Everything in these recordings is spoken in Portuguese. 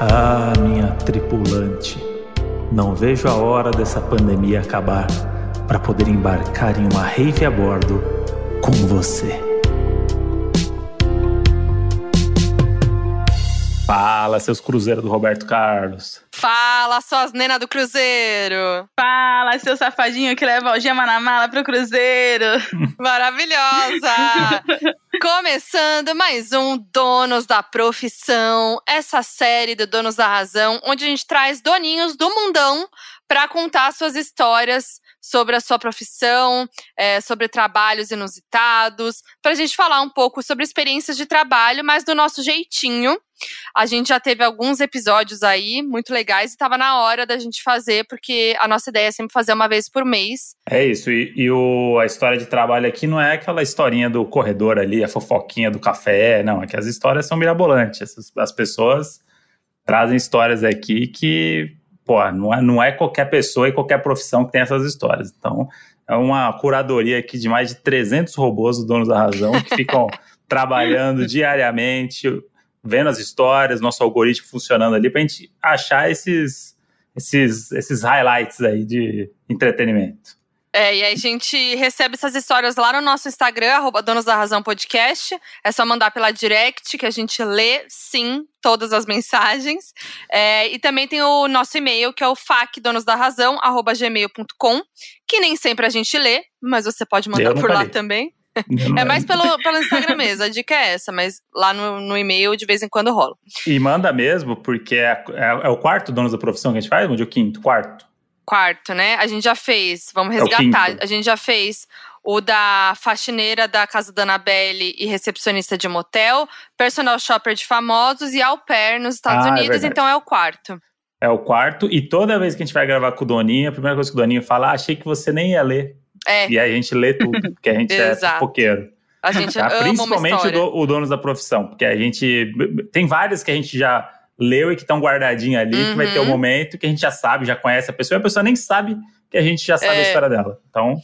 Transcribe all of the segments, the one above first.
Ah, minha tripulante, não vejo a hora dessa pandemia acabar para poder embarcar em uma rave a bordo com você. Fala, seus cruzeiros do Roberto Carlos. Fala, suas nenas do Cruzeiro. Fala, seu safadinho que leva algema na mala pro Cruzeiro. Maravilhosa! Começando mais um Donos da Profissão, essa série do Donos da Razão, onde a gente traz doninhos do mundão para contar suas histórias sobre a sua profissão, é, sobre trabalhos inusitados, para a gente falar um pouco sobre experiências de trabalho, mas do nosso jeitinho. A gente já teve alguns episódios aí muito legais e estava na hora da gente fazer, porque a nossa ideia é sempre fazer uma vez por mês. É isso, e, e o, a história de trabalho aqui não é aquela historinha do corredor ali, a fofoquinha do café, não, é que as histórias são mirabolantes. As, as pessoas trazem histórias aqui que pô, não é, não é qualquer pessoa e qualquer profissão que tem essas histórias. Então, é uma curadoria aqui de mais de 300 robôs, os donos da razão, que ficam trabalhando diariamente, vendo as histórias, nosso algoritmo funcionando ali, para a gente achar esses, esses, esses highlights aí de entretenimento. É, e aí a gente recebe essas histórias lá no nosso Instagram, arroba Donos da Razão Podcast. É só mandar pela direct que a gente lê, sim, todas as mensagens. É, e também tem o nosso e-mail, que é o facdonosdarrazão.gmail.com, que nem sempre a gente lê, mas você pode mandar por lá também. É mais pelo, pelo Instagram mesmo, a dica é essa, mas lá no, no e-mail de vez em quando rola. E manda mesmo, porque é, é, é o quarto Donos da Profissão que a gente faz, onde é o quinto? Quarto quarto, né? A gente já fez, vamos é resgatar. É a gente já fez o da faxineira da casa da Anabelle e recepcionista de motel, personal shopper de famosos e au pair nos Estados ah, é Unidos, é então é o quarto. É o quarto, e toda vez que a gente vai gravar com o Doninho, a primeira coisa que o Doninho fala, ah, achei que você nem ia ler. É. E a gente lê tudo, porque a gente é fofoqueiro. A gente tá? ama Principalmente o, do, o Donos da Profissão, porque a gente. Tem várias que a gente já leu e que estão guardadinhas ali, uhum. que vai ter o um uhum. momento que a gente já sabe, já conhece a pessoa, e a pessoa nem sabe que a gente já sabe é. a história dela. Então.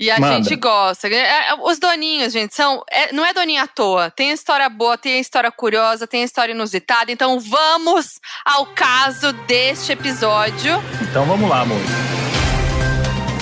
E a manda. gente gosta. É, é, os doninhos, gente, são. É, não é doninho à toa. Tem história boa, tem história curiosa, tem história inusitada. Então vamos ao caso deste episódio. Então vamos lá, amor.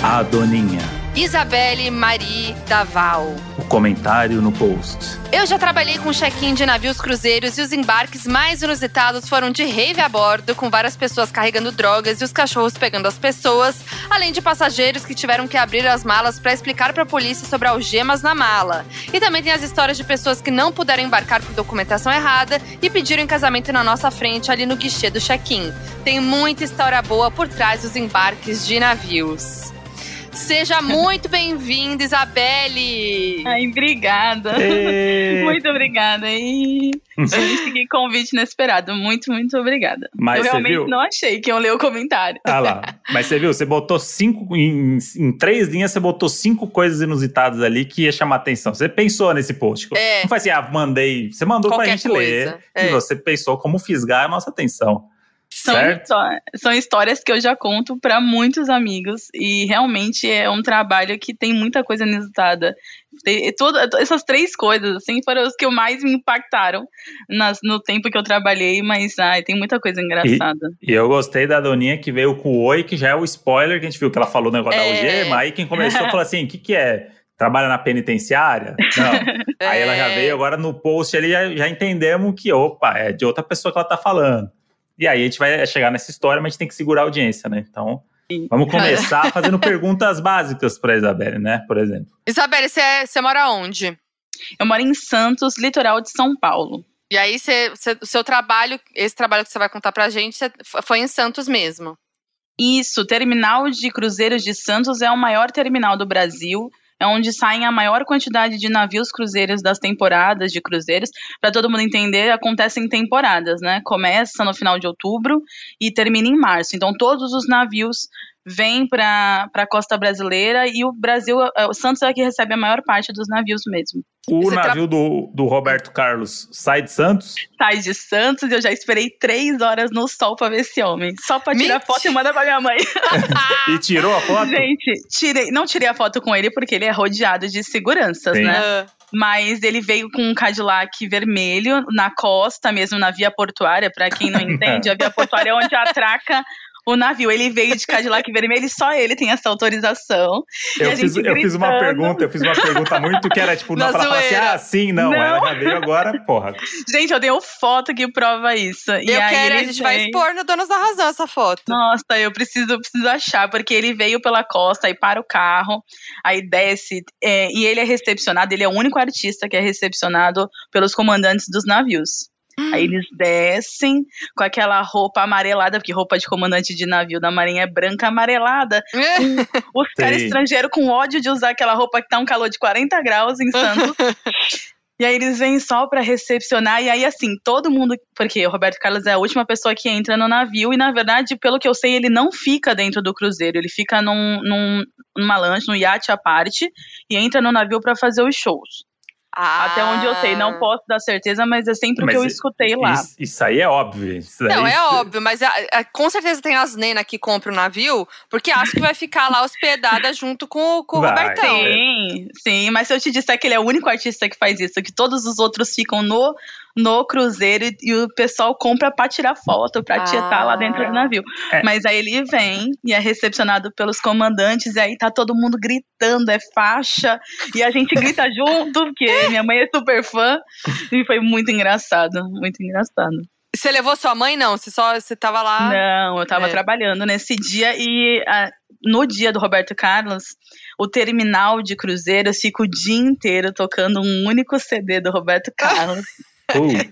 A Doninha. Isabelle Marie Daval. O comentário no post. Eu já trabalhei com check-in de navios cruzeiros e os embarques mais inusitados foram de rave a bordo, com várias pessoas carregando drogas e os cachorros pegando as pessoas, além de passageiros que tiveram que abrir as malas para explicar para a polícia sobre algemas na mala. E também tem as histórias de pessoas que não puderam embarcar por documentação errada e pediram em casamento na nossa frente ali no guichê do check-in. Tem muita história boa por trás dos embarques de navios. Seja muito bem-vinda, Isabelle! Ai, obrigada. muito obrigada. E que convite inesperado. Muito, muito obrigada. Mas eu realmente viu? não achei que iam ler o comentário. Ah lá. Mas você viu, você botou cinco. Em, em, três linhas, você botou cinco coisas inusitadas ali que ia chamar atenção. Você pensou nesse post. É. Não foi assim, ah, mandei. Você mandou Qualquer pra gente coisa. ler. É. E você pensou como fisgar a nossa atenção. São, são histórias que eu já conto para muitos amigos e realmente é um trabalho que tem muita coisa inusitada. todas essas três coisas, assim, foram os que mais me impactaram nas, no tempo que eu trabalhei, mas ai, tem muita coisa engraçada. E, e, eu gostei da Doninha que veio com o oi, que já é o spoiler que a gente viu que ela falou no negócio é. da algema, aí quem começou falou assim, o que que é? Trabalha na penitenciária? Não. é. Aí ela já veio agora no post ali, já, já entendemos que, opa, é de outra pessoa que ela tá falando. E aí a gente vai chegar nessa história, mas a gente tem que segurar a audiência, né? Então, vamos começar fazendo perguntas básicas para Isabelle, né? Por exemplo. Isabelle, você mora onde? Eu moro em Santos, litoral de São Paulo. E aí, o seu trabalho, esse trabalho que você vai contar pra gente, foi em Santos mesmo? Isso, o terminal de cruzeiros de Santos é o maior terminal do Brasil é onde saem a maior quantidade de navios cruzeiros das temporadas de cruzeiros. Para todo mundo entender, acontecem temporadas, né? Começa no final de outubro e termina em março. Então, todos os navios vêm para a costa brasileira e o Brasil, é, o Santos é que recebe a maior parte dos navios mesmo. O navio tra... do, do Roberto Carlos sai de Santos? Sai de Santos e eu já esperei três horas no sol pra ver esse homem. Só pra tirar Mentira. foto e mandar pra minha mãe. e tirou a foto? Gente, tirei, não tirei a foto com ele porque ele é rodeado de seguranças, Sim. né? Mas ele veio com um Cadillac vermelho na costa, mesmo na via portuária. Para quem não entende, a via portuária é onde atraca o navio. Ele veio de Cadillac vermelho e só ele tem essa autorização. Eu, fiz, eu fiz, uma pergunta, eu fiz uma pergunta muito que era tipo, não, pra falar assim, ah, sim, não, não. ela já veio agora, porra. Gente, eu tenho foto que prova isso. E eu quero, a gente vem... vai expor no Donos da Razão essa foto. Nossa, eu preciso, preciso achar, porque ele veio pela costa, aí para o carro, aí desce, é, e ele é recepcionado, ele é o único artista que é recepcionado pelos comandantes dos navios. Aí eles descem com aquela roupa amarelada, porque roupa de comandante de navio da marinha é branca amarelada. os caras estrangeiros com ódio de usar aquela roupa que tá um calor de 40 graus em Santos. E aí eles vêm só para recepcionar, e aí assim, todo mundo. Porque o Roberto Carlos é a última pessoa que entra no navio, e na verdade, pelo que eu sei, ele não fica dentro do cruzeiro, ele fica num, num, numa lancha, num iate à parte, e entra no navio para fazer os shows. Ah. Até onde eu sei, não ah. posso dar certeza, mas é sempre o que eu escutei lá. Isso, isso aí é óbvio. não, é óbvio, mas a, a, com certeza tem as nenas que compram o navio, porque acho que vai ficar lá hospedada junto com, com o Robertão. Sim, sim, mas se eu te disser que ele é o único artista que faz isso, que todos os outros ficam no no cruzeiro e, e o pessoal compra para tirar foto, para ah. tietar lá dentro do navio. É. Mas aí ele vem e é recepcionado pelos comandantes, e aí tá todo mundo gritando, é faixa, e a gente grita junto, porque minha mãe é super fã, e foi muito engraçado, muito engraçado. Você levou sua mãe, não? Você só você tava lá? Não, eu tava é. trabalhando nesse dia e a, no dia do Roberto Carlos, o terminal de cruzeiros fica o dia inteiro tocando um único CD do Roberto Carlos.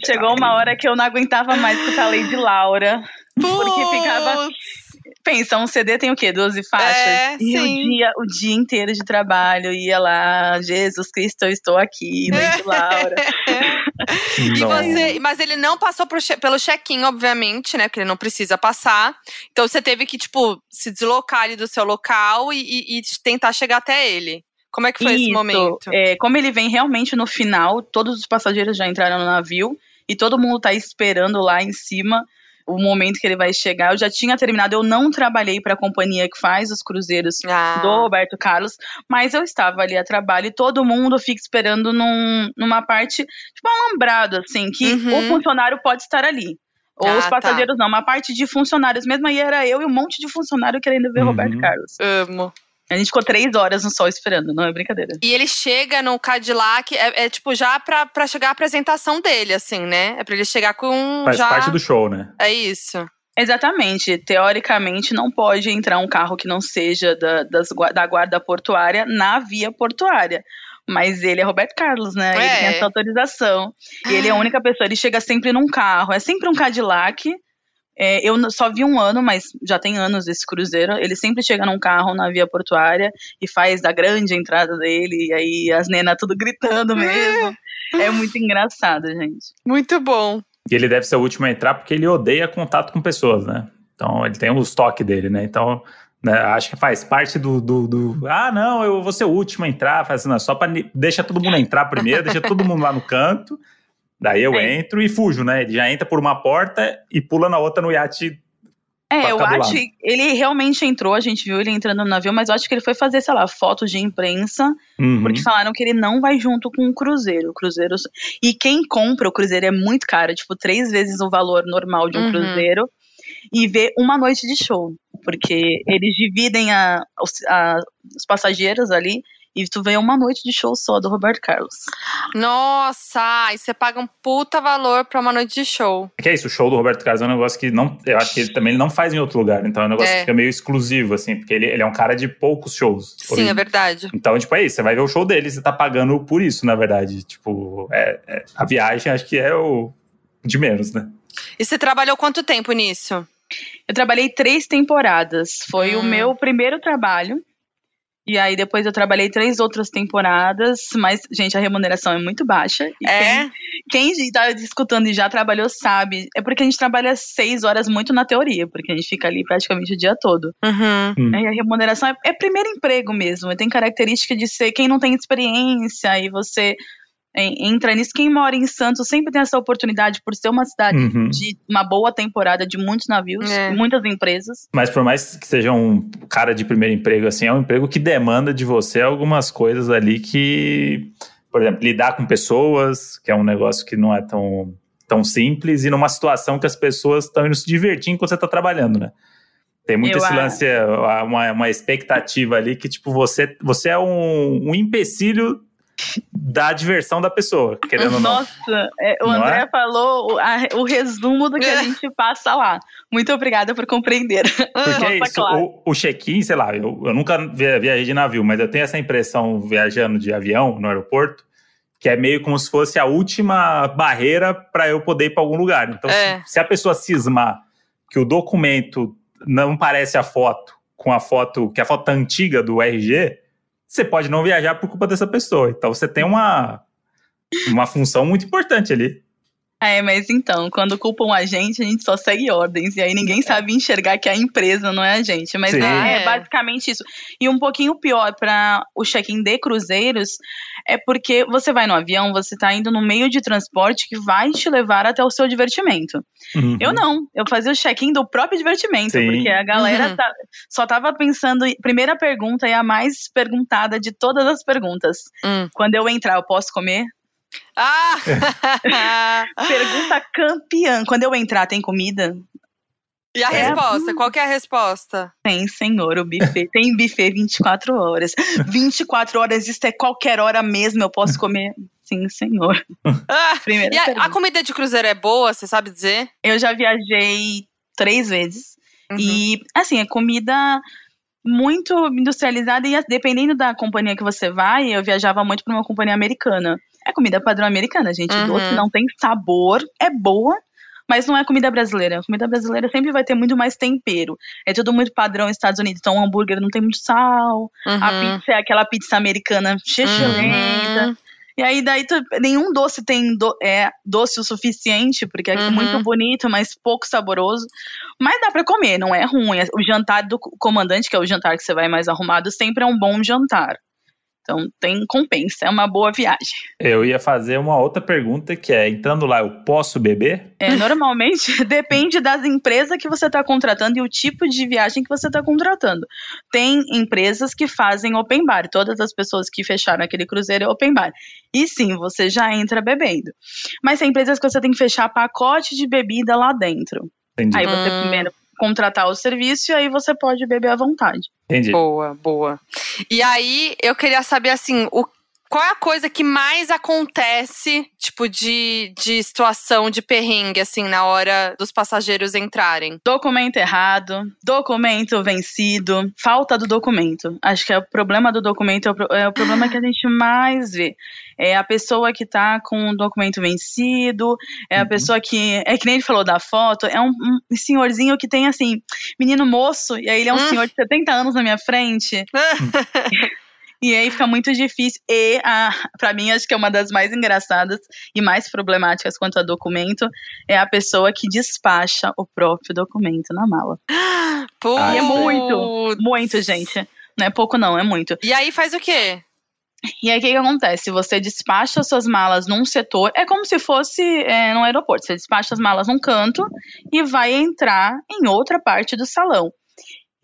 Chegou uma hora que eu não aguentava mais escutar a Lady Laura. Porque ficava. Pensa, um CD tem o quê? 12 faixas? É, e sim. O, dia, o dia inteiro de trabalho ia lá, Jesus Cristo, eu estou aqui, Lady Laura. e você, mas ele não passou pro, pelo check-in, obviamente, né? Porque ele não precisa passar. Então você teve que, tipo, se deslocar ali do seu local e, e, e tentar chegar até ele. Como é que foi Isso, esse momento? É, como ele vem realmente no final, todos os passageiros já entraram no navio e todo mundo tá esperando lá em cima o momento que ele vai chegar. Eu já tinha terminado, eu não trabalhei para a companhia que faz os cruzeiros ah. do Roberto Carlos, mas eu estava ali a trabalho e todo mundo fica esperando num, numa parte, tipo, alambrado, assim, que uhum. o funcionário pode estar ali. Ou ah, os tá. passageiros tá. não, uma parte de funcionários mesmo aí era eu e um monte de funcionário querendo ver uhum. Roberto Carlos. Amo. A gente ficou três horas no sol esperando, não é brincadeira. E ele chega no Cadillac, é, é tipo já pra, pra chegar a apresentação dele, assim, né? É pra ele chegar com. Faz já... parte do show, né? É isso. Exatamente. Teoricamente, não pode entrar um carro que não seja da, das, da guarda portuária na via portuária. Mas ele é Roberto Carlos, né? É. Ele tem essa autorização. E ele é a única pessoa, ele chega sempre num carro. É sempre um Cadillac é, eu só vi um ano, mas já tem anos esse cruzeiro. Ele sempre chega num carro na via portuária e faz da grande entrada dele, e aí as nenas tudo gritando mesmo. é muito engraçado, gente. Muito bom. E ele deve ser o último a entrar porque ele odeia contato com pessoas, né? Então ele tem o estoque dele, né? Então né, acho que faz parte do, do, do, Ah, não, eu vou ser o último a entrar. Faz, não, só para deixa todo mundo entrar primeiro, deixa todo mundo lá no canto. Daí eu é. entro e fujo, né? Ele já entra por uma porta e pula na outra no iate. É, eu acho que ele realmente entrou, a gente viu ele entrando no navio, mas eu acho que ele foi fazer, sei lá, fotos de imprensa, uhum. porque falaram que ele não vai junto com o cruzeiro. O cruzeiro. E quem compra o cruzeiro é muito caro, tipo, três vezes o valor normal de um uhum. cruzeiro, e vê uma noite de show. Porque eles dividem a, a, os passageiros ali e tu vê uma noite de show só do Roberto Carlos. Nossa, e você paga um puta valor pra uma noite de show. É que é isso, o show do Roberto Carlos é um negócio que não. Eu acho que ele também não faz em outro lugar. Então é um negócio é. que fica meio exclusivo, assim, porque ele, ele é um cara de poucos shows. Sim, é verdade. Então, tipo, é isso. Você vai ver o show dele, você tá pagando por isso, na verdade. Tipo, é, é, a viagem acho que é o de menos, né? E você trabalhou quanto tempo nisso? Eu trabalhei três temporadas. Foi hum. o meu primeiro trabalho. E aí depois eu trabalhei três outras temporadas, mas, gente, a remuneração é muito baixa. E é? Quem, quem tá escutando e já trabalhou sabe. É porque a gente trabalha seis horas muito na teoria, porque a gente fica ali praticamente o dia todo. Uhum. Hum. E a remuneração é, é primeiro emprego mesmo. Tem característica de ser quem não tem experiência e você entra nisso. Quem mora em Santos sempre tem essa oportunidade por ser uma cidade uhum. de uma boa temporada de muitos navios, é. muitas empresas. Mas por mais que seja um cara de primeiro emprego, assim, é um emprego que demanda de você algumas coisas ali que por exemplo, lidar com pessoas, que é um negócio que não é tão, tão simples, e numa situação que as pessoas estão indo se divertir enquanto você está trabalhando, né? Tem muito Eu esse lance, uma, uma expectativa ali que, tipo, você, você é um, um empecilho da diversão da pessoa, querendo Nossa, é, o André é? falou o, a, o, resumo do que a gente passa lá. Muito obrigada por compreender. Porque é isso, claro. o, o check-in, sei lá, eu, eu nunca viajei de navio, mas eu tenho essa impressão viajando de avião no aeroporto, que é meio como se fosse a última barreira para eu poder ir para algum lugar. Então, é. se, se a pessoa cismar que o documento não parece a foto com a foto, que é a foto antiga do RG, você pode não viajar por culpa dessa pessoa. Então você tem uma, uma função muito importante ali. É, mas então, quando culpam a gente, a gente só segue ordens. E aí ninguém é. sabe enxergar que é a empresa não é a gente. Mas é, é, basicamente isso. E um pouquinho pior para o check-in de cruzeiros é porque você vai no avião, você tá indo no meio de transporte que vai te levar até o seu divertimento. Uhum. Eu não. Eu fazia o check-in do próprio divertimento, Sim. porque a galera uhum. tá, só tava pensando. Primeira pergunta e a mais perguntada de todas as perguntas. Uhum. Quando eu entrar, eu posso comer? Ah! Pergunta campeã. Quando eu entrar, tem comida? E a é. resposta? Qual que é a resposta? Tem, senhor, o buffet. tem buffet 24 horas. 24 horas, isso é qualquer hora mesmo, eu posso comer. Sim, senhor. Ah, e a, a, comida de cruzeiro é boa, você sabe dizer? Eu já viajei três vezes. Uhum. E, assim, é comida muito industrializada e dependendo da companhia que você vai, eu viajava muito para uma companhia americana. É comida padrão americana, gente. Uhum. Doce não tem sabor, é boa, mas não é comida brasileira. A comida brasileira sempre vai ter muito mais tempero. É tudo muito padrão nos Estados Unidos. Então, o hambúrguer não tem muito sal. Uhum. A pizza é aquela pizza americana chechelenta. Uhum. E aí, daí, tu, nenhum doce tem do, é, doce o suficiente, porque é uhum. muito bonito, mas pouco saboroso. Mas dá para comer, não é ruim. O jantar do comandante, que é o jantar que você vai mais arrumado, sempre é um bom jantar. Então tem compensa, é uma boa viagem. Eu ia fazer uma outra pergunta que é: entrando lá, eu posso beber? É, normalmente depende das empresas que você está contratando e o tipo de viagem que você está contratando. Tem empresas que fazem open bar, todas as pessoas que fecharam aquele cruzeiro é open bar. E sim, você já entra bebendo. Mas tem empresas que você tem que fechar pacote de bebida lá dentro. Entendi. Aí você hum. primeiro contratar o serviço e aí você pode beber à vontade. Entendi. Boa, boa. E aí eu queria saber assim, o qual é a coisa que mais acontece, tipo, de, de situação de perrengue, assim, na hora dos passageiros entrarem? Documento errado, documento vencido, falta do documento. Acho que é o problema do documento, é o, é o problema que a gente mais vê. É a pessoa que tá com o documento vencido, é a uhum. pessoa que. É que nem ele falou da foto, é um, um, senhorzinho que tem assim, menino moço, e aí ele é um uhum. senhor de 70 anos na minha frente. E aí fica muito difícil. E, para mim, acho que é uma das mais engraçadas e mais problemáticas quanto a documento é a pessoa que despacha o próprio documento na mala. Putz. E é muito, muito, gente. Não é pouco, não, é muito. E aí faz o quê? E aí, o que, que, acontece? Você despacha suas malas num setor, é como se fosse é, no aeroporto. Você despacha as malas num canto e vai entrar em outra parte do salão.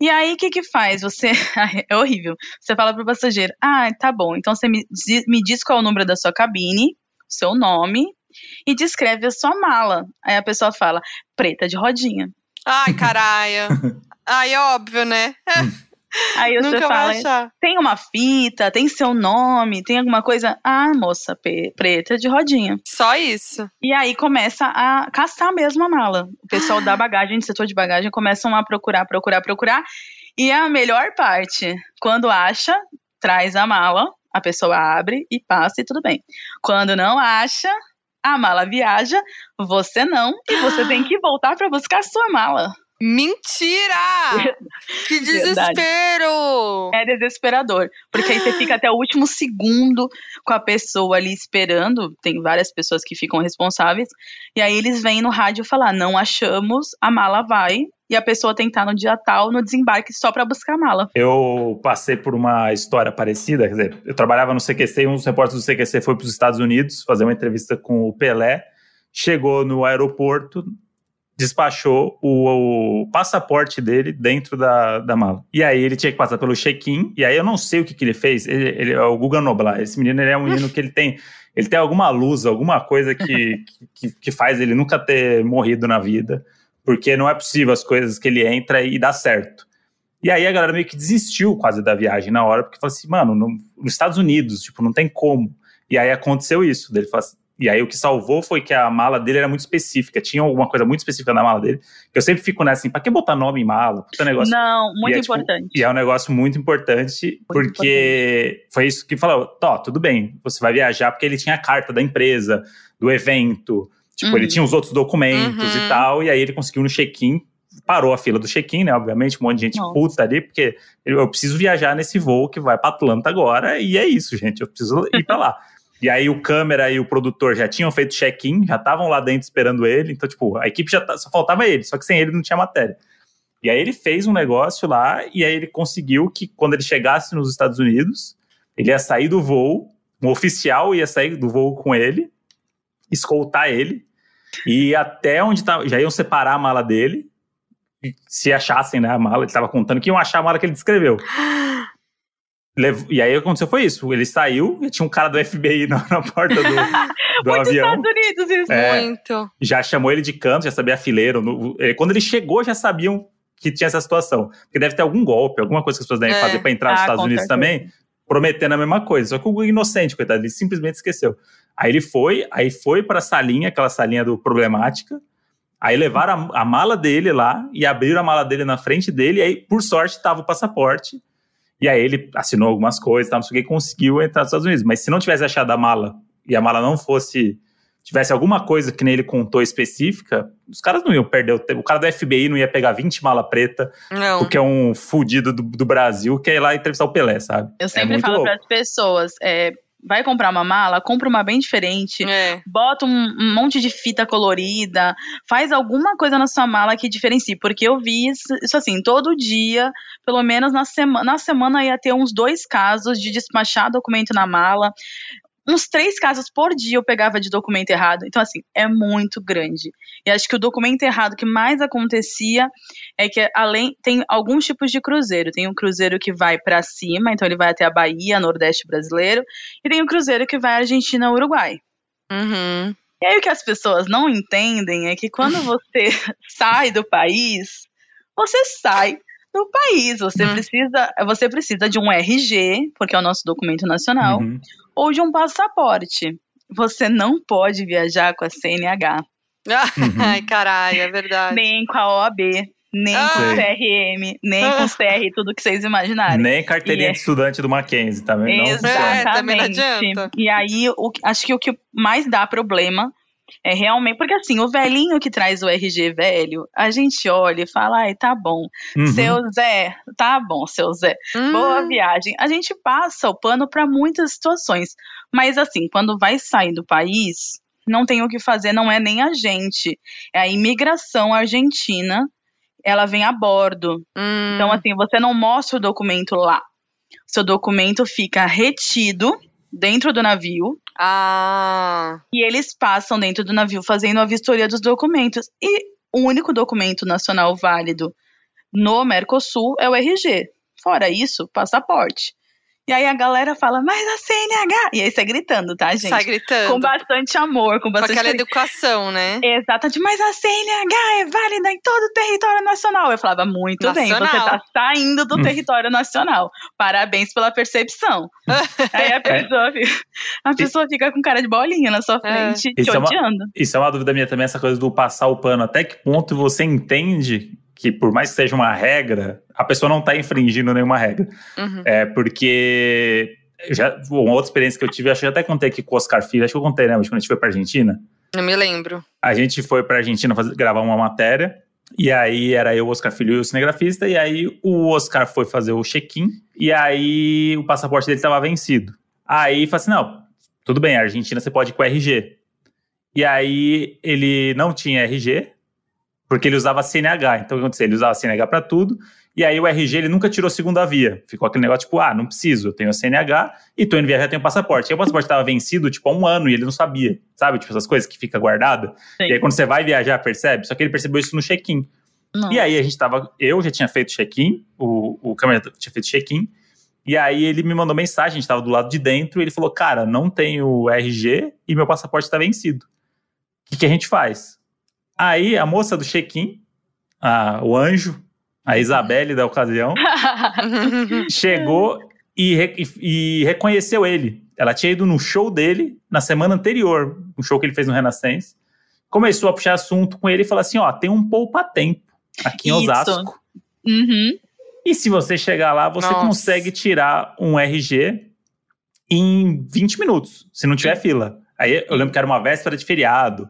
E aí, o que que faz? Você. é horrível. Você fala pro passageiro: ah, tá bom, então você me, me diz qual é o número da sua cabine, seu nome, e descreve a sua mala. Aí a pessoa fala: preta de rodinha. Ai, caralho. Ai, é óbvio, né? Aí você Nunca fala, tem uma fita, tem seu nome, tem alguma coisa? Ah, moça preta de rodinha. Só isso. E aí começa a caçar mesmo a mala. O pessoal da bagagem, do setor de bagagem, começam a procurar, procurar, procurar. E a melhor parte, quando acha, traz a mala, a pessoa abre e passa e tudo bem. Quando não acha, a mala viaja, você não, e você tem que voltar para buscar a sua mala. Mentira! que desespero! É desesperador. Porque aí você fica até o último segundo com a pessoa ali esperando. Tem várias pessoas que ficam responsáveis. E aí eles vêm no rádio falar: não achamos, a mala vai. E a pessoa estar no dia tal, no desembarque, só para buscar a mala. Eu passei por uma história parecida. Quer dizer, eu trabalhava no CQC e um dos repórteres do CQC foi para os Estados Unidos fazer uma entrevista com o Pelé. Chegou no aeroporto, despachou o, o, passaporte dele dentro da, da mala. E aí ele tinha que passar pelo check-in, e aí eu não sei o que, que ele fez. Ele, ele é o Guga Noblar. Esse menino ele é um menino que ele tem. Ele tem alguma luz, alguma coisa que, que, que faz ele nunca ter morrido na vida, porque não é possível as coisas que ele entra e dá certo. E aí a galera meio que desistiu quase da viagem na hora, porque falou assim, mano, no, nos Estados Unidos, tipo, não tem como. E aí aconteceu isso. Dele falou assim, e aí o que salvou foi que a mala dele era muito específica, tinha alguma coisa muito específica na mala dele. Eu sempre fico nessa assim, pra que botar nome em mala? Puta negócio. Não, muito e é, tipo, importante. Tipo, e é um negócio muito importante, muito porque importante. foi isso que falou, Tó, tudo bem, você vai viajar, porque ele tinha a carta da empresa, do evento, tipo, uhum. ele tinha os outros documentos uhum. e tal, e aí ele conseguiu no check-in, parou a fila do check-in, né? Obviamente, um monte de gente Nossa. puta ali, porque eu preciso viajar nesse voo que vai para Atlanta agora, e é isso, gente. Eu preciso ir para lá. E aí o câmera e o produtor já tinham feito check-in, já estavam lá dentro esperando ele. Então, tipo, a equipe já tá, só faltava ele, só que sem ele não tinha matéria. E aí ele fez um negócio lá, e aí ele conseguiu que quando ele chegasse nos Estados Unidos, ele ia sair do voo, um oficial ia sair do voo com ele, escoltar ele, e até onde tá, já iam separar a mala dele, se achassem né, a mala, ele estava contando que iam achar a mala que ele descreveu. E aí aconteceu foi isso. Ele saiu e tinha um cara do FBI na, na porta do, do Muito avião. Estados Unidos, isso. É, Muito. Já chamou ele de canto, já sabia fileiro. No, quando ele chegou, já sabiam que tinha essa situação. Porque deve ter algum golpe, alguma coisa que as pessoas devem é. fazer para entrar ah, nos Estados Unidos certeza. também, prometendo a mesma coisa. Só que o inocente, coitado, ele simplesmente esqueceu. Aí ele foi, aí foi para a salinha, aquela salinha do problemática. Aí levaram a, a mala dele lá e abriram a mala dele na frente dele. E aí, por sorte, estava o passaporte e aí ele assinou algumas coisas, tá, não sei o que, conseguiu entrar nos Estados Unidos. Mas se não tivesse achado a mala e a mala não fosse tivesse alguma coisa que nem ele contou específica, os caras não iam perder o tempo. O cara do FBI não ia pegar 20 mala preta, não. porque é um fudido do, do Brasil, que é ir lá entrevistar o Pelé, sabe? Eu sempre é falo para as pessoas, é, vai comprar uma mala, compra uma bem diferente, é. bota um, um, monte de fita colorida, faz alguma coisa na sua mala que diferencie, porque eu vi isso, isso assim, todo dia, pelo menos na semana, na semana ia ter uns dois casos de despachar documento na mala, uns três casos por dia eu pegava de documento errado. Então, assim, é muito grande. E acho que o documento errado que mais acontecia é que, além, tem alguns tipos de cruzeiro. Tem um cruzeiro que vai para cima, então ele vai até a Bahia, Nordeste brasileiro, e tem um cruzeiro que vai Argentina, Uruguai. Uhum. E aí o que as pessoas não entendem é que quando você sai do país, você sai do país. Você uhum. precisa, você precisa de um RG, porque é o nosso documento nacional, uhum. Ou de um passaporte. Você não pode viajar com a CNH. Uhum. Ai, caralho, é verdade. Nem com a OAB, nem ah. com o CRM, nem ah. com o CR, tudo que vocês imaginarem. Nem carteirinha é... de estudante do Mackenzie, também Exatamente. não Também não adianta. E aí, o, acho que o que mais dá problema é realmente, porque assim, o velhinho que traz o RG velho, a gente olha e fala, ai, tá bom. Uhum. Seu Zé, tá bom, seu Zé. Uhum. Boa viagem. A gente passa o pano para muitas situações. Mas assim, quando vai sair do país, não tem o que fazer, não é nem a gente. É a imigração argentina, ela vem a bordo. Uhum. Então, assim, você não mostra o documento lá. Seu documento fica retido dentro do navio. Ah. E eles passam dentro do navio fazendo a vistoria dos documentos. E o único documento nacional válido no Mercosul é o RG. Fora isso, passaporte. E aí a galera fala, mas a CNH. E aí sai gritando, tá, gente? Sai gritando. Com bastante amor, com bastante. Com aquela educação, né? Exatamente. Mas a CNH é válida em todo o território nacional. Eu falava, muito nacional. bem, você tá saindo do hum. território nacional. Parabéns pela percepção. aí a pessoa, fica, a pessoa fica com cara de bolinha na sua é. frente, é. te isso odiando. É uma, isso é uma dúvida minha também, essa coisa do passar o pano. Até que ponto você entende que por mais que seja uma regra, a pessoa não está infringindo nenhuma regra. Uhum. É porque já, uma outra experiência que eu tive, acho que eu até contei aqui com o Oscar Filho, acho que eu contei, né? Quando a gente foi pra Argentina. Não me lembro. A gente foi pra Argentina fazer, gravar uma matéria. E aí era eu, o Oscar Filho e o cinegrafista. E aí o Oscar foi fazer o check-in. E aí o passaporte dele estava vencido. Aí falou assim: não, tudo bem, a Argentina você pode ir com RG. E aí ele não tinha RG, porque ele usava CNH. Então, o que aconteceu? Ele usava CNH para tudo. E aí o RG ele nunca tirou segunda via. Ficou aquele negócio tipo, ah, não preciso, eu tenho a CNH e tô indo viajar, tenho passaporte. E o passaporte estava vencido tipo há um ano e ele não sabia, sabe? Tipo essas coisas que fica guardada. Sim. E aí quando você vai viajar, percebe? Só que ele percebeu isso no check-in. E aí a gente tava, eu já tinha feito check-in, o, o câmera tinha feito check-in. E aí ele me mandou mensagem, a gente tava do lado de dentro, e ele falou, cara, não tenho RG e meu passaporte está vencido. O que, que a gente faz? Aí a moça do check-in, o anjo, a Isabelle da ocasião, chegou e, re- e- e reconheceu ele. Ela tinha ido no show dele na semana anterior, um show que ele fez no Renascença. Começou a puxar assunto com ele e falou assim: ó, tem um poupa-tempo aqui em Isso. Osasco. Uhum. E se você chegar lá, você Nossa. consegue tirar um RG em 20 minutos, se não tiver fila. Aí eu lembro que era uma véspera de feriado.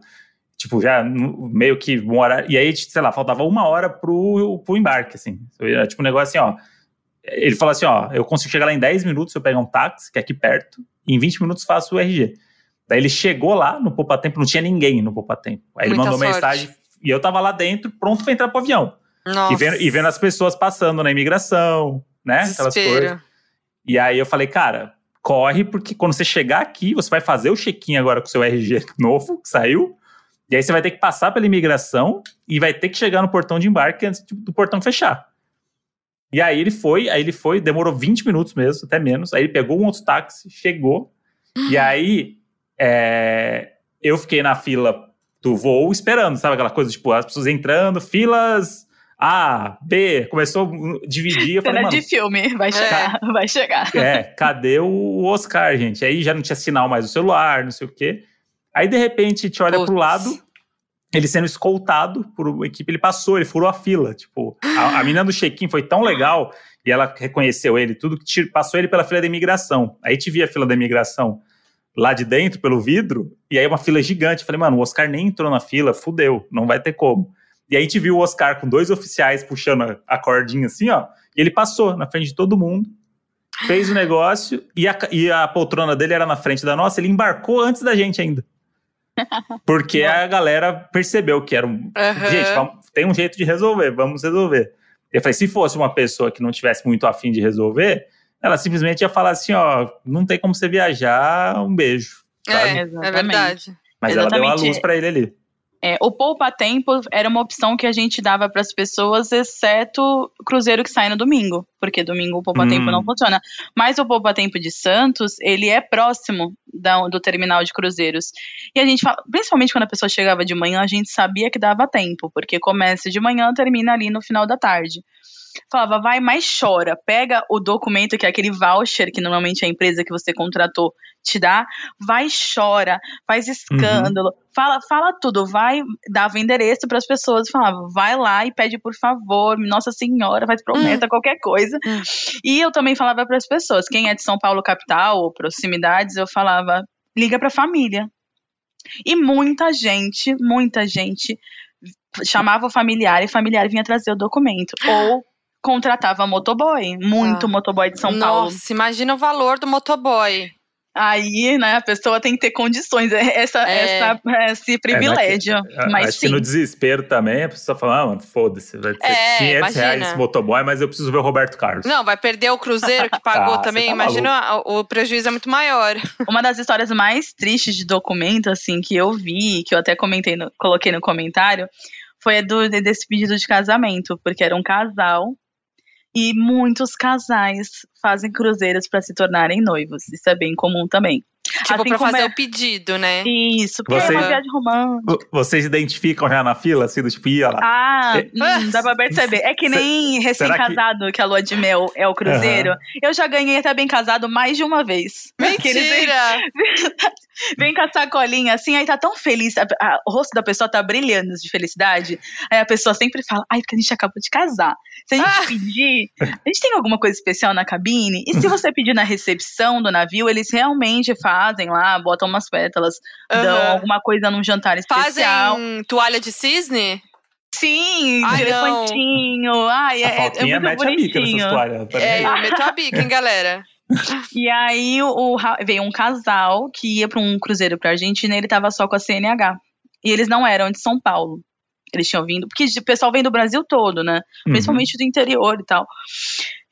Tipo, já meio que uma hora. E aí, sei lá, faltava uma hora pro, pro embarque, assim. Era tipo um negócio assim, ó. Ele falou assim: ó, eu consigo chegar lá em 10 minutos se eu pegar um táxi, que é aqui perto, e em 20 minutos faço o RG. Daí ele chegou lá no Poupa Tempo, não tinha ninguém no Poupa Tempo. Aí ele Muita mandou sorte. mensagem e eu tava lá dentro, pronto pra entrar pro avião. Nossa. E vendo, e vendo as pessoas passando na imigração, né? Aquelas coisas. Desespero. E aí eu falei, cara, corre, porque quando você chegar aqui, você vai fazer o check-in agora com o seu RG novo, que saiu. E aí você vai ter que passar pela imigração e vai ter que chegar no portão de embarque antes do portão fechar. E aí ele foi, aí ele foi, demorou 20 minutos mesmo, até menos. Aí ele pegou um outro táxi, chegou. E aí é, eu fiquei na fila do voo esperando, sabe aquela coisa, tipo, as pessoas entrando, filas A, B, começou a dividir. Eu falei, mano, de filme, vai chegar, vai chegar. é, cadê o Oscar, gente? Aí já não tinha sinal mais no celular, não sei o quê. Aí, de repente, te olha Putz. pro lado, ele sendo escoltado por uma equipe, ele passou, ele furou a fila. Tipo, a, a menina do check-in foi tão legal, e ela reconheceu ele, tudo que te- passou ele pela fila da imigração. Aí te vi a fila da imigração lá de dentro, pelo vidro, e aí uma fila gigante. Eu falei, mano, o Oscar nem entrou na fila, fudeu, não vai ter como. E aí te viu o Oscar com dois oficiais puxando a, a cordinha assim, ó, e ele passou na frente de todo mundo, fez o negócio, e a, e a poltrona dele era na frente da nossa, ele embarcou antes da gente ainda. Porque a galera percebeu que era um. Aham. Gente, vamos- tem um jeito de resolver, vamos resolver. Eu falei, se fosse uma pessoa que não tivesse muito afim de resolver, ela simplesmente ia falar assim: ó, não tem como você viajar, um beijo. É, é Exatamente. verdade. Mas ela deu a exatamente. luz pra ele ali. É, o poupa-tempo era uma opção que a gente dava para as pessoas, exceto cruzeiro que sai no domingo, porque domingo o poupa-tempo Hum. não funciona. Mas o poupa-tempo de Santos, ele é próximo da- do terminal de cruzeiros. E a gente fala, principalmente quando a pessoa chegava de manhã, a gente sabia que dava tempo, porque começa de manhã, termina ali no final da tarde. Falava, vai, mas chora. Pega o documento, que é aquele voucher que normalmente a empresa que você contratou te dá. Vai, chora, faz escândalo, fala, fala tudo. Vai, dava endereço para as pessoas. Falava, vai lá e pede por favor, Nossa Senhora, faz promessa, qualquer coisa. Hum. E eu também falava para as pessoas, quem é de São Paulo capital ou proximidades, eu falava, liga para a família. E muita gente, muita gente chamava o familiar e o familiar vinha trazer o documento. Ou contratava motoboy, muito Ah. motoboy de São Paulo. Nossa, imagina o valor do motoboy. Aí, né, a pessoa tem que ter condições, é essa, É. essa, esse privilégio. É, mas Acho sim, que no desespero também, a pessoa fala, ah, mano, foda-se, vai ser É, 500 imagina. reais esse motoboy, mas eu preciso ver o Roberto Carlos. Não, vai perder o cruzeiro que pagou você também. tá Imagina, o, o prejuízo é muito maior. uma das histórias mais tristes de documento, assim, que eu vi, que eu até comentei, no- coloquei no comentário, foi a do, desse pedido de casamento, porque era um casal e muitos casais fazem cruzeiros para se tornarem noivos. Isso é bem comum também. Tipo, Assim pra como fazer é- o pedido, né? Isso, porque é uma Vocês- viagem romântica. Vocês identificam já na fila, assim, do tipo, ia lá. Ah, É- hum, dá pra perceber. É que nem será que- recém-casado, que... a lua de mel é o cruzeiro. Eu já ganhei até bem casado mais de uma vez. Mentira! Vem com a sacolinha assim, aí tá tão feliz, a- a- o rosto da pessoa tá brilhando de felicidade. Aí a pessoa sempre fala: Ai, porque a gente acabou de casar. Se a gente Ah. pedir, a gente tem alguma coisa especial na cabine? E se você pedir na recepção do navio, eles realmente fazem lá, botam umas pétalas, dão Aham. alguma coisa num jantar especial. Fazem toalha de cisne? Sim, Ai, elefantinho. Ai, a é, é, é Falquinha muito mete a bica nessas bonitinho. toalhas. tá É, eu meto a bica, hein, galera? E aí o, veio um casal que ia pra um cruzeiro pra Argentina e ele tava só com a CNH. E eles não eram de São Paulo. Eles tinham vindo, porque o pessoal vem do Brasil todo, né? Uhum. Principalmente do interior e tal.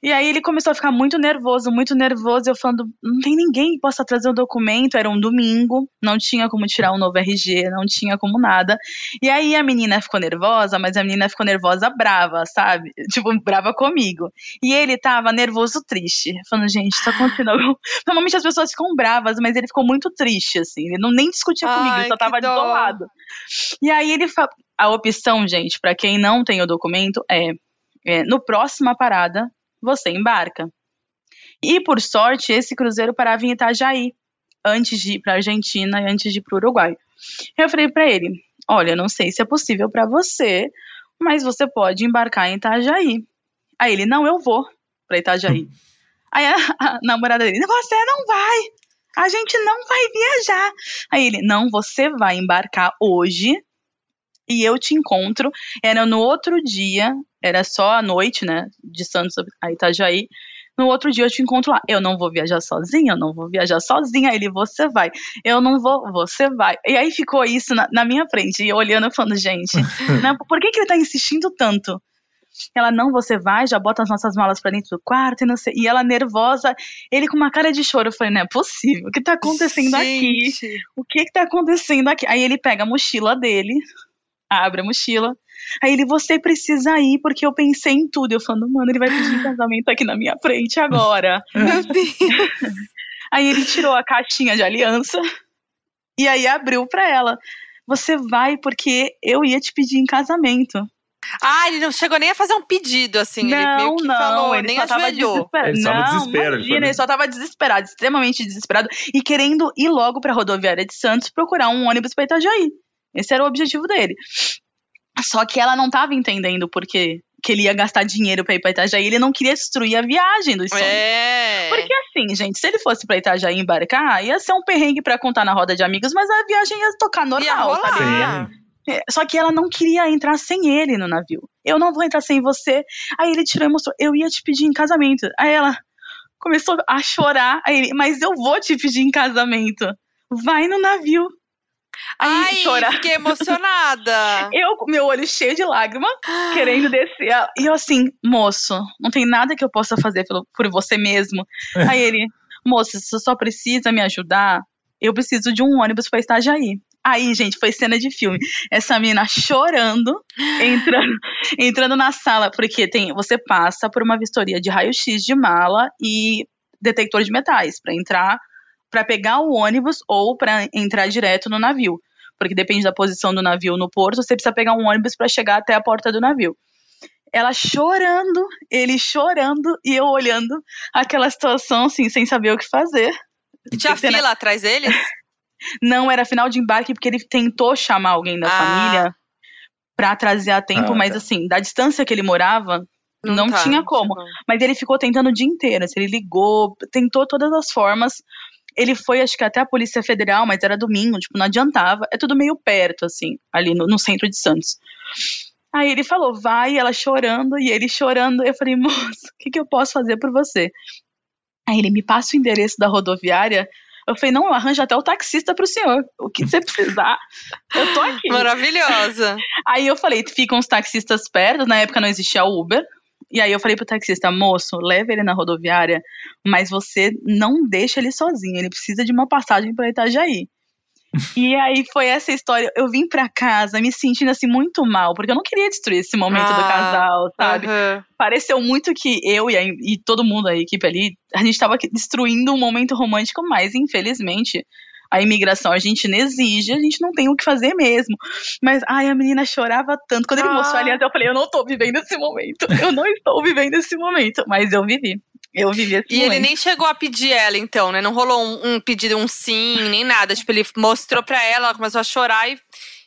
E aí ele começou a ficar muito nervoso, muito nervoso. Eu falando, não tem ninguém que possa trazer o um documento. Era um domingo, não tinha como tirar um novo RG, não tinha como nada. E aí a menina ficou nervosa, mas a menina ficou nervosa brava, sabe? Tipo, brava comigo. E ele tava nervoso, triste. Falando, gente, tá acontecendo algo. Normalmente as pessoas ficam bravas, mas ele ficou muito triste, assim. Ele não nem discutia Ai, comigo, ele só tava dó. E aí ele fa... A opção, gente, pra quem não tem o documento, é, é no próxima parada você embarca. E por sorte, esse cruzeiro parava em Itajaí, antes de ir para Argentina e antes de ir para o Uruguai. Eu falei para ele: Olha, não sei se é possível para você, mas você pode embarcar em Itajaí. Aí ele: Não, eu vou para Itajaí. Aí a, a namorada dele: Você não vai. A gente não vai viajar. Aí ele: Não, você vai embarcar hoje e eu te encontro. Era no outro dia, era só a noite, né? De Santos a Itajaí. No outro dia eu te encontro lá. Eu não vou viajar sozinha, eu não vou viajar sozinha. Ele, você vai. Eu não vou, você vai. E aí ficou isso na, na minha frente, e eu olhando e falando, gente, né, por que, que ele tá insistindo tanto? Ela, não, você vai, já bota as nossas malas pra dentro do quarto e não sei. E ela nervosa, ele com uma cara de choro. Eu falei, não é possível. O que tá acontecendo aqui? Gente. O que que tá acontecendo aqui? Aí ele pega a mochila dele, abre a mochila. Aí ele, você precisa ir, porque eu pensei em tudo. Eu falando, mano, ele vai pedir casamento aqui na minha frente agora. Meu Deus. Aí ele tirou a caixinha de aliança e aí abriu pra ela. Você vai porque eu ia te pedir em casamento. Ah, ele não chegou nem a fazer um pedido, assim. ele meio não, que não, falou, ele nem só tava ajoelhou. desesperado. Ele não, desespero, ele imagina, foi- ele só tava desesperado, extremamente desesperado e querendo ir logo pra rodoviária de Santos procurar um ônibus pra Itajaí. Esse era o objetivo dele. Só que ela não tava entendendo por quê que ele ia gastar dinheiro pra ir pra Itajaí, ele não queria destruir a viagem dos sonhos. É. Porque assim, gente, se ele fosse pra Itajaí embarcar, ia ser um perrengue pra contar na roda de amigos, mas a viagem ia tocar Ia normal, rolar. sabe? É, Só que ela não queria entrar sem ele no navio. Eu não vou entrar sem você. Aí ele tirou e mostrou, eu ia te pedir em casamento. Aí ela começou a chorar. Aí ele, mas eu vou te pedir em casamento. Vai no navio. Aí Ai, chorar. fiquei emocionada. Eu com meu olho cheio de lágrima, querendo descer. E eu assim, moço, não tem nada que eu possa fazer pelo, por você mesmo. Aí ele, moço, você só precisa me ajudar. Eu preciso de um ônibus pra Itajaí. Aí, gente, foi cena de filme. Essa menina chorando, entrando, entrando na sala, porque tem, você passa por uma vistoria de raio-x de mala e detector de metais pra entrar, pra pegar o ônibus ou pra entrar direto no navio porque depende da posição do navio no porto, você precisa pegar um ônibus para chegar até a porta do navio. Ela chorando, ele chorando e eu olhando aquela situação assim, sem saber o que fazer. E tinha Cena- fila atrás deles? Não era final de embarque porque ele tentou chamar alguém da Ah. família pra trazer a tempo, Ah, mas tá. assim, da distância que ele morava, Não tá, tinha como. como. mas ele ficou tentando o dia inteiro. Assim, ele ligou, tentou todas as formas. Ele foi, acho que até a Polícia Federal, mas era domingo, tipo, não adiantava. É tudo meio perto, assim, ali no, no centro de Santos. Aí ele falou, vai, ela chorando, e ele chorando. Eu falei, moço, o que, que eu posso fazer por você? Aí ele me passa o endereço da rodoviária. Eu falei, não, eu arranjo até o taxista pro senhor. O que você precisar, eu tô aqui. Maravilhosa. Aí eu falei, ficam os taxistas perto, na época não existia Uber. E aí eu falei pro taxista, moço, leve ele na rodoviária, mas você não deixa ele sozinho, ele precisa de uma passagem para Itajaí. e aí foi essa história. Eu vim pra casa me sentindo assim muito mal, porque eu não queria destruir esse momento do Ah, casal, sabe? Pareceu muito que eu e, a- e todo mundo da equipe ali, a gente tava destruindo um momento romântico, mas infelizmente a imigração argentina exige, a gente não tem o que fazer mesmo. Mas, ai, a menina chorava tanto. Quando ele Ah. mostrou a aliança, eu falei, eu não tô vivendo esse momento. Eu não estou vivendo esse momento. Mas eu vivi. Eu vivi esse E momento. ele nem chegou a pedir ela, então, né? Não rolou um, um pedido, um sim, nem nada. Tipo, ele mostrou pra ela, ela começou a chorar e.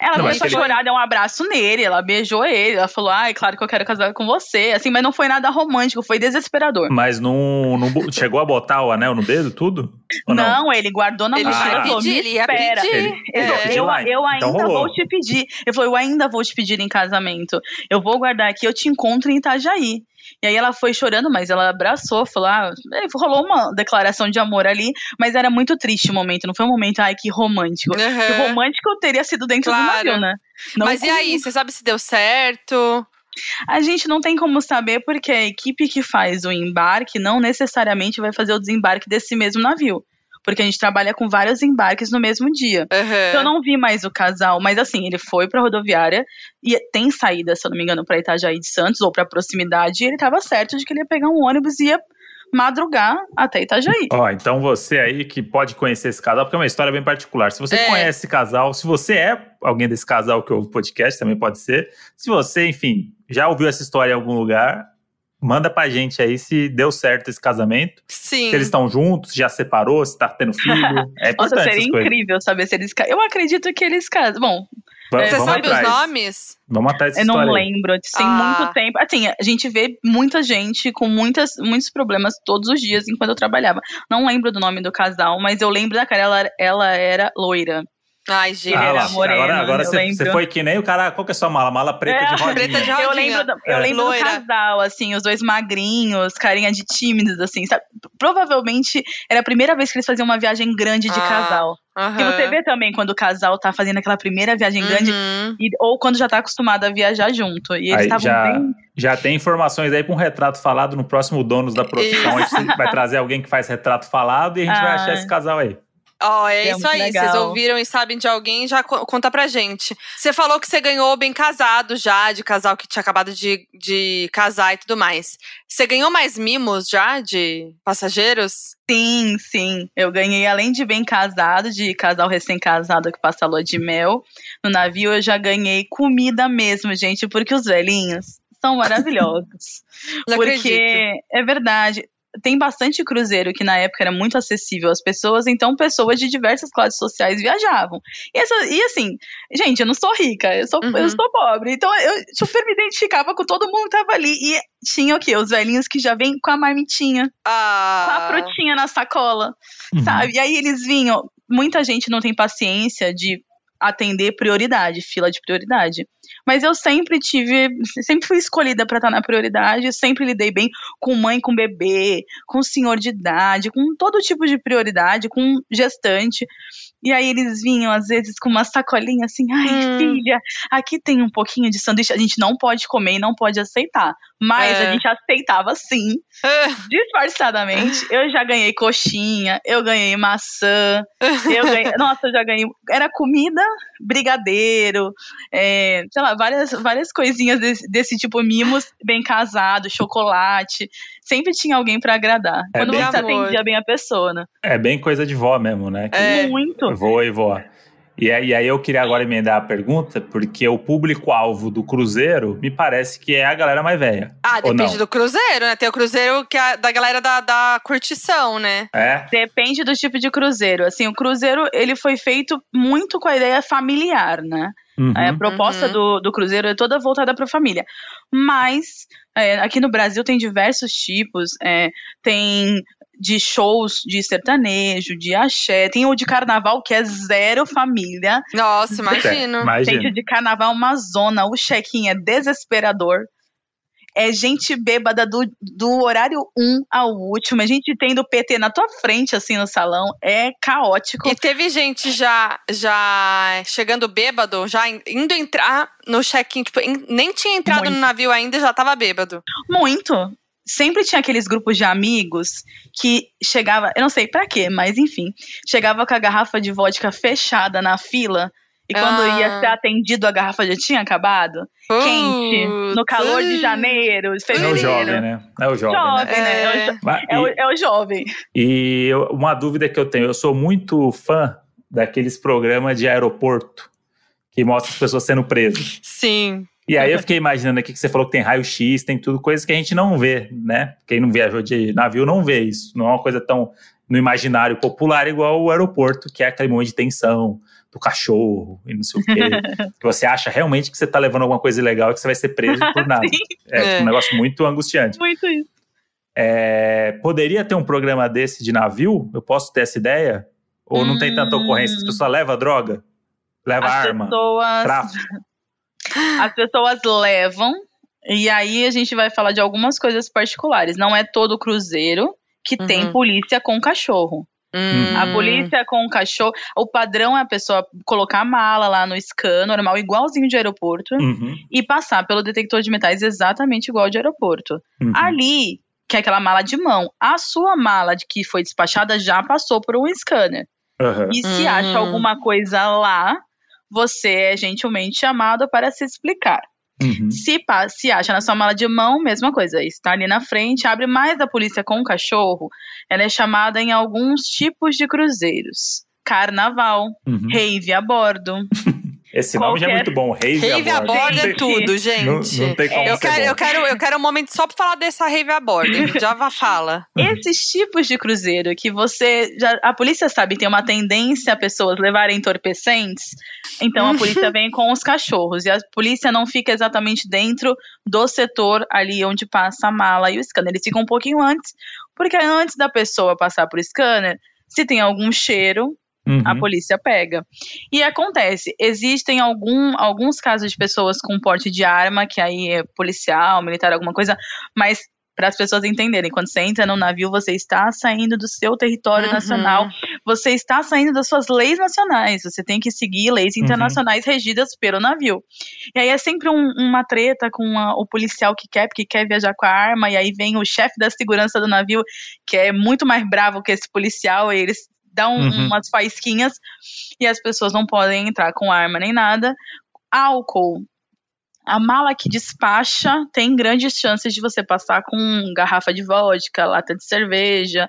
Ela Não, começou a mas ele- chorar, deu um abraço nele, ela beijou ele, ela falou, ai, claro que eu quero casar com você. Assim, mas não foi nada romântico, foi desesperador. Mas não, não chegou a botar o anel no dedo, tudo? Ou não? Não, ele guardou na Ele mochila e falou, pedir, ele ia espera. pedir. Ele- Ele É. eu, Lá, eu então ainda rolou. vou te pedir. Ele falou, eu ainda vou te pedir em casamento. Eu vou guardar aqui, eu te encontro em Itajaí. E aí ela foi chorando, mas ela abraçou, falou, ah, é, rolou uma declaração de amor ali, mas era muito triste o momento, não foi um momento, ai, que romântico. Aham. Que romântico teria sido dentro do Claro, navio, né? Não Mas e com- aí, você sabe se deu certo? A gente não tem como saber porque a equipe que faz o embarque não necessariamente vai fazer o desembarque desse mesmo navio. Porque a gente trabalha com vários embarques no mesmo dia. Aham. Eu não vi mais o casal, mas assim, ele foi pra rodoviária e tem saída, se eu não me engano, pra Itajaí de Santos ou pra proximidade, e ele tava certo de que ele ia pegar um ônibus e ia madrugar até Itajaí. Ó, então você aí que pode conhecer esse casal, porque é uma história bem particular. Se você É. conhece esse casal, se você é alguém desse casal que ouve o podcast, também pode ser. Se você, enfim, já ouviu essa história em algum lugar, manda pra gente aí se deu certo esse casamento. Sim. Se eles estão juntos, já separou, se tá tendo filho. É Nossa, importante seria essas coisas. incrível saber se eles casam. Eu acredito que eles casam. Bom, Vamos, Você vamos sabe atrás. os nomes? Vamos atrás dessa eu não história aí. lembro. Tem Ah. muito tempo. Assim, a gente vê muita gente com muitas, muitos problemas todos os dias enquanto eu trabalhava. Não lembro do nome do casal, mas eu lembro da cara. Ela, ela era loira. Ai, gente. Ele Ah, moreno, agora agora eu você, você foi que nem o cara. Qual que é a sua mala? Mala preta É, de rodinha. preta de rodinha. Eu lembro, do, eu É. lembro do casal, assim, os dois magrinhos, carinha de tímidos, assim, sabe? Provavelmente era a primeira vez que eles faziam uma viagem grande de Ah, casal. Aham. E você vê também quando o casal tá fazendo aquela primeira viagem grande, Uhum. e- ou quando já tá acostumado a viajar junto. E eles estavam já, bem. já tem informações aí para um retrato falado no próximo Donos da Profissão. A gente vai trazer alguém que faz retrato falado e a gente vai Ah. achar esse casal aí. Ó, é, É isso aí. legal. Vocês ouviram e sabem de alguém, já co- conta pra gente. Você falou que você ganhou bem casado já, de casal que tinha acabado de, de casar e tudo mais. Você ganhou mais mimos já de passageiros? Sim, sim. Eu ganhei, além de bem casado, de casal recém-casado que passa a lua de mel, no navio eu já ganhei comida mesmo, gente, porque os velhinhos são maravilhosos. Porque acredito. é verdade. Tem bastante cruzeiro que na época era muito acessível às pessoas, então pessoas de diversas classes sociais viajavam. E, essa- e assim, gente, eu não sou rica, eu sou, Uhum. eu sou pobre, então eu super me identificava com todo mundo que tava ali. E tinha o quê? Os velhinhos que já vêm com a marmitinha, com a Ah, frutinha na sacola Uhum. sabe? E aí eles vinham. Muita gente não tem paciência de atender prioridade, fila de prioridade. Mas eu sempre tive, sempre fui escolhida para estar na prioridade, sempre lidei bem com mãe com bebê, com senhor de idade, com todo tipo de prioridade, com gestante. E aí eles vinham, às vezes, com uma sacolinha assim, ai, Hum. filha, aqui tem um pouquinho de sanduíche. A gente não pode comer e não pode aceitar. Mas É. a gente aceitava sim ah, disfarçadamente, eu já ganhei coxinha, eu ganhei maçã, eu ganhei. Nossa, eu já ganhei. Era comida, brigadeiro, é, sei lá, várias, várias coisinhas desse, desse tipo, mimos, bem casado, chocolate. Sempre tinha alguém pra agradar. É Quando você amor. atendia bem a pessoa, né? É bem coisa de vó mesmo, né? Que É. Muito. Vou e vó. E aí, e aí eu queria agora emendar a pergunta, porque o público-alvo do Cruzeiro me parece que é a galera mais velha. ah, depende do cruzeiro, né? Tem o cruzeiro que é da galera da, da curtição, né? É? Depende do tipo de cruzeiro. Assim, o cruzeiro, ele foi feito muito com a ideia familiar, né? Uhum. É, a proposta Uhum. do, do Cruzeiro é toda voltada para a família. Mas é, aqui no Brasil tem diversos tipos. é, tem de shows de sertanejo, de axé. Tem o de carnaval, que é zero família. Nossa, imagino. Imagina. Gente, o de carnaval é uma zona. O check-in é desesperador. É gente bêbada do, do horário 1 ao último. É gente tendo PT na tua frente, assim, no salão. É caótico. E teve gente já, já chegando bêbado, já in- indo entrar no check-in, tipo, em- nem tinha entrado Muito. no navio ainda e já tava bêbado. Muito. Sempre tinha aqueles grupos de amigos que chegava, eu não sei pra quê, mas enfim, chegava com a garrafa de vodka fechada na fila e quando Ah. ia ser atendido a garrafa já tinha acabado. Quente, no calor de janeiro, É o fevereiro. jovem, né? É o jovem. né? Jovem, né? É o jo- Mas- É o, é o jovem. E eu- uma dúvida que eu tenho, eu sou muito fã daqueles programas de aeroporto que mostra as pessoas sendo presas. Sim. E aí eu fiquei imaginando aqui que você falou que tem raio-x, tem tudo, coisas que a gente não vê, né? Quem não viajou de navio não vê isso. Não é uma coisa tão no imaginário popular igual o aeroporto, que é aquele momento de tensão do cachorro e não sei o quê. que você acha realmente que você tá levando alguma coisa ilegal e que você vai ser preso por nada. É, tipo, É. um negócio muito angustiante. Muito isso. É, poderia ter um programa desse de navio? Eu posso ter essa ideia? Ou não tem tanta Hum. ocorrência? As pessoas levam droga? Leva As arma? pessoas, Tráfico? As pessoas levam, e aí a gente vai falar de algumas coisas particulares. Não é todo cruzeiro que tem Uhum. polícia com cachorro. Hum. A polícia com o cachorro. O padrão é a pessoa colocar a mala lá no scan, normal, igualzinho de aeroporto, Uhum, e passar pelo detector de metais exatamente igual de aeroporto. uhum. Ali, que é aquela mala de mão, a sua mala de que foi despachada já passou por um scanner. Aham. E se Hum. acha alguma coisa lá, você é gentilmente chamado para se explicar. Uhum. Se, se acha na sua mala de mão, mesma coisa. Está ali na frente, abre mais a polícia com o cachorro. Ela é chamada em alguns tipos de cruzeiros. Carnaval, Uhum. rave a bordo. Esse nome já é Qualquer- muito bom. Rave, Rave a bordo. é tudo, Não, gente. não tem como Eu ser quero, bom. eu, quero, eu quero um momento só pra falar dessa rave a bordo. Já vá fala. Esses tipos de cruzeiro que você. Já, a polícia sabe tem uma tendência a pessoas levarem entorpecentes, então a polícia vem com os cachorros. E a polícia não fica exatamente dentro do setor ali onde passa a mala e o scanner. Eles ficam um pouquinho antes, porque antes da pessoa passar por scanner, se tem algum cheiro, Uhum. a polícia pega. E acontece, existem algum, alguns casos de pessoas com porte de arma, que aí é policial, militar, alguma coisa, mas para as pessoas entenderem, quando você entra no navio, você está saindo do seu território Uhum. nacional, você está saindo das suas leis nacionais, você tem que seguir leis Uhum. internacionais regidas pelo navio. E aí é sempre um- uma treta com a- o policial que quer, porque quer viajar com a arma, e aí vem o chefe da segurança do navio, que é muito mais bravo que esse policial, e eles dão Uhum. umas faísquinhas, e as pessoas não podem entrar com arma nem nada. Álcool. A mala que despacha tem grandes chances de você passar com garrafa de vodka, lata de cerveja.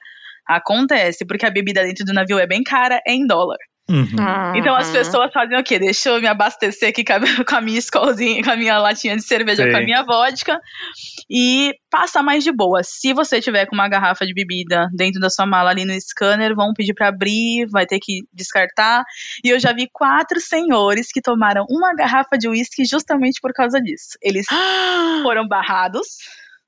Acontece, porque a bebida dentro do navio é bem cara, é em dólar. Uhum. Então as Uhum. pessoas fazem o quê? Deixa eu me abastecer aqui com a, com a minha escolzinha, com a minha latinha de cerveja, Sim. com a minha vodka e passa mais de boa. Se você tiver com uma garrafa de bebida dentro da sua mala ali no scanner, vão pedir pra abrir, vai ter que descartar. E eu já vi quatro senhores que tomaram uma garrafa de uísque justamente por causa disso. Eles foram barrados.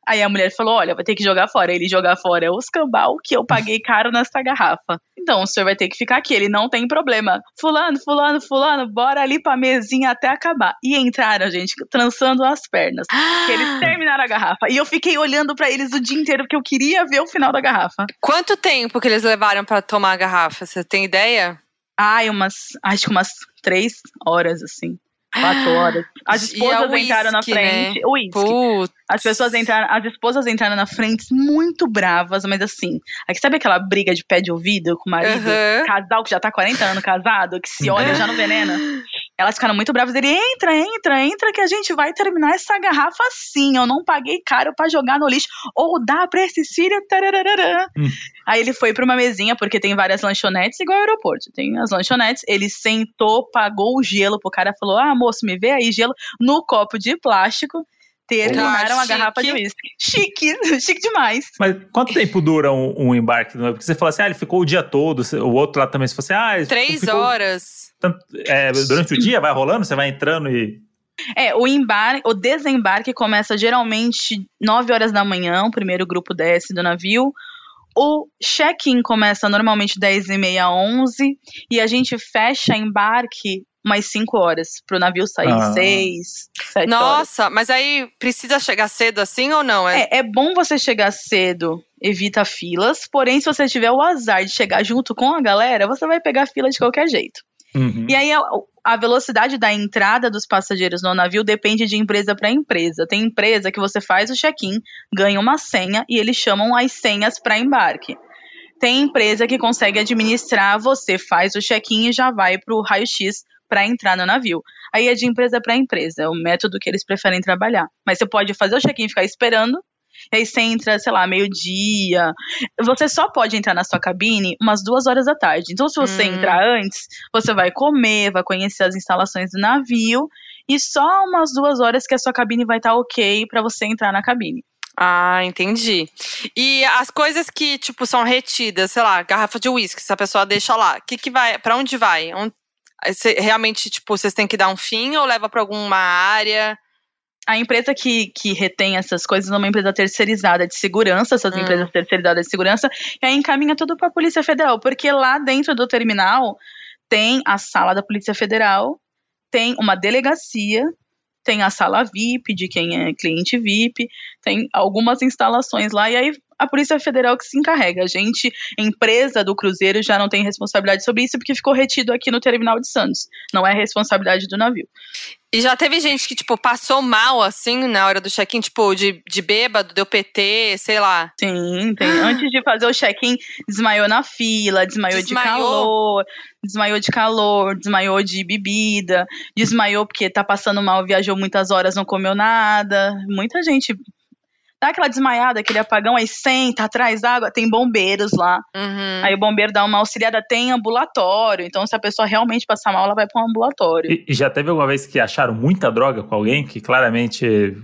Aí a mulher falou: Olha, vai ter que jogar fora. Ele jogar fora é o escambau que eu paguei caro nessa garrafa. Então o senhor vai ter que ficar aqui. Ele não tem problema. Fulano, fulano, fulano, bora ali pra mesinha até acabar. E entraram, gente, trançando as pernas. Que eles terminaram a garrafa. E eu fiquei olhando pra eles o dia inteiro porque eu queria ver o final da garrafa. Quanto tempo que eles levaram pra tomar a garrafa? Você tem ideia? Ai, umas. Acho que umas três horas, assim. Quatro horas. As E esposas é entraram na né? frente. Uísque. Putz. As pessoas entraram, as esposas entraram na frente muito bravas, mas assim, aqui sabe aquela briga de pé de ouvido com o marido? Casal que já tá 40 anos casado, que se olha já no veneno. Elas ficaram muito bravas. Ele entra, entra, entra, que a gente vai terminar essa garrafa assim. Eu não paguei caro pra jogar no lixo. Ou dá pra esse filho. tararararã. Hum. Aí ele foi pra uma mesinha, porque tem várias lanchonetes, igual ao aeroporto. Tem as lanchonetes. Ele sentou, pagou o gelo pro cara, falou: Ah, moço, me vê aí gelo no copo de plástico. Terminaram Ah, a garrafa de chique. uísque. Chique, chique demais. Mas quanto tempo dura um, um embarque? Porque você falou assim, ah, ele ficou o dia todo. O outro lá também, se fosse, ah, ele Três ficou horas. tanto- é, durante o dia, vai rolando, você vai entrando e. É, o embarque, o desembarque começa geralmente 9 horas da manhã, o primeiro grupo desce do navio. O check-in começa normalmente 10 e meia, 11, e a gente fecha embarque umas 5 horas, pro navio sair Ah. 6, 7 horas. Nossa, mas aí precisa chegar cedo assim ou não? É, É, é bom você chegar cedo, evita filas, porém se você tiver o azar de chegar junto com a galera, você vai pegar fila de qualquer jeito. Uhum. E aí a, a velocidade da entrada dos passageiros no navio depende de empresa para empresa. Tem empresa que você faz o check-in, ganha uma senha e eles chamam as senhas para embarque. Tem empresa que consegue administrar, você faz o check-in e já vai para o raio-x para entrar no navio. Aí é de empresa para empresa, é o método que eles preferem trabalhar. Mas você pode fazer o check-in e ficar esperando, e aí você entra, sei lá, meio-dia. Você só pode entrar na sua cabine umas duas horas da tarde. Então, se você Hum. entrar antes, você vai comer, vai conhecer as instalações do navio, e só umas duas horas que a sua cabine vai estar ok para você entrar na cabine. Ah, entendi. E as coisas que, tipo, são retidas, sei lá, garrafa de uísque, se a pessoa deixa lá, que que vai, para onde vai? Cê- realmente, tipo, vocês têm que dar um fim ou leva pra alguma área? A empresa que, que retém essas coisas é uma empresa terceirizada de segurança, essas Hum. empresas terceirizadas de segurança, e aí encaminha tudo para a Polícia Federal, porque lá dentro do terminal tem a sala da Polícia Federal, tem uma delegacia, tem a sala VIP de quem é cliente VIP, tem algumas instalações lá, e aí a Polícia Federal que se encarrega. A gente, empresa do Cruzeiro, já não tem responsabilidade sobre isso porque ficou retido aqui no terminal de Santos. Não é responsabilidade do navio. E já teve gente que, tipo, passou mal, assim, na hora do check-in, tipo, de, de bêbado, deu PT, sei lá. Sim, tem. Antes de fazer o check-in, desmaiou na fila, desmaiou, desmaiou, de calor, desmaiou de calor, desmaiou de bebida, desmaiou porque tá passando mal, viajou muitas horas, não comeu nada. Muita gente dá aquela desmaiada, aquele apagão, aí senta atrás d'água, tem bombeiros lá. Uhum. Aí o bombeiro dá uma auxiliada, tem ambulatório. Então, se a pessoa realmente passar mal, ela vai para um ambulatório. E, e, já teve alguma vez que acharam muita droga com alguém que claramente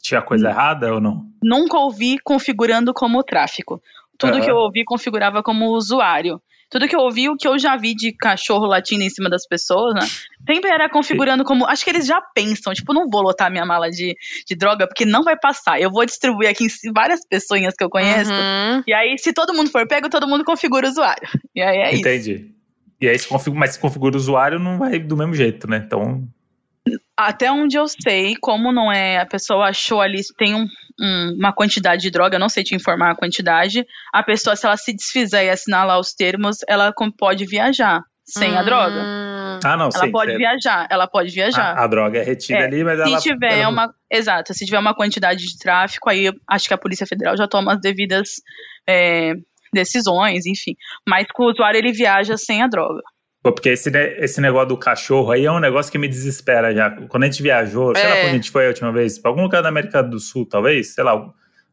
tinha coisa hum. errada ou não? Nunca ouvi configurando como tráfico. Tudo uhum. que eu ouvi configurava como usuário tudo que eu ouvi, o que eu já vi de cachorro latindo em cima das pessoas, né? Sempre era configurando como. Acho que eles já pensam, tipo, não vou lotar minha mala de, de droga, porque não vai passar. Eu vou distribuir aqui em várias pessoas que eu conheço. Uhum. E aí, se todo mundo for pego, todo mundo configura o usuário. E aí é Entendi. isso. Entendi. E aí, se configura, mas se configura o usuário, não vai do mesmo jeito, né? Então. Até onde eu sei, como não é. A pessoa achou ali, tem um, um, uma quantidade de droga, não sei te informar a quantidade. A pessoa, se ela se desfizer e assinar lá os termos, ela pode viajar sem hum. a droga. Ah, não, Ela sim, pode viajar, ela pode viajar. A, a droga é retida é, ali, mas se ela. Tiver ela... uma, exato, se tiver uma quantidade de tráfico, aí acho que a Polícia Federal já toma as devidas é, decisões, enfim. Mas com o usuário ele viaja sem a droga. Porque esse, esse negócio do cachorro aí é um negócio que me desespera já. Quando a gente viajou, sei lá quando a gente foi a última vez, pra algum lugar da América do Sul, talvez, sei lá,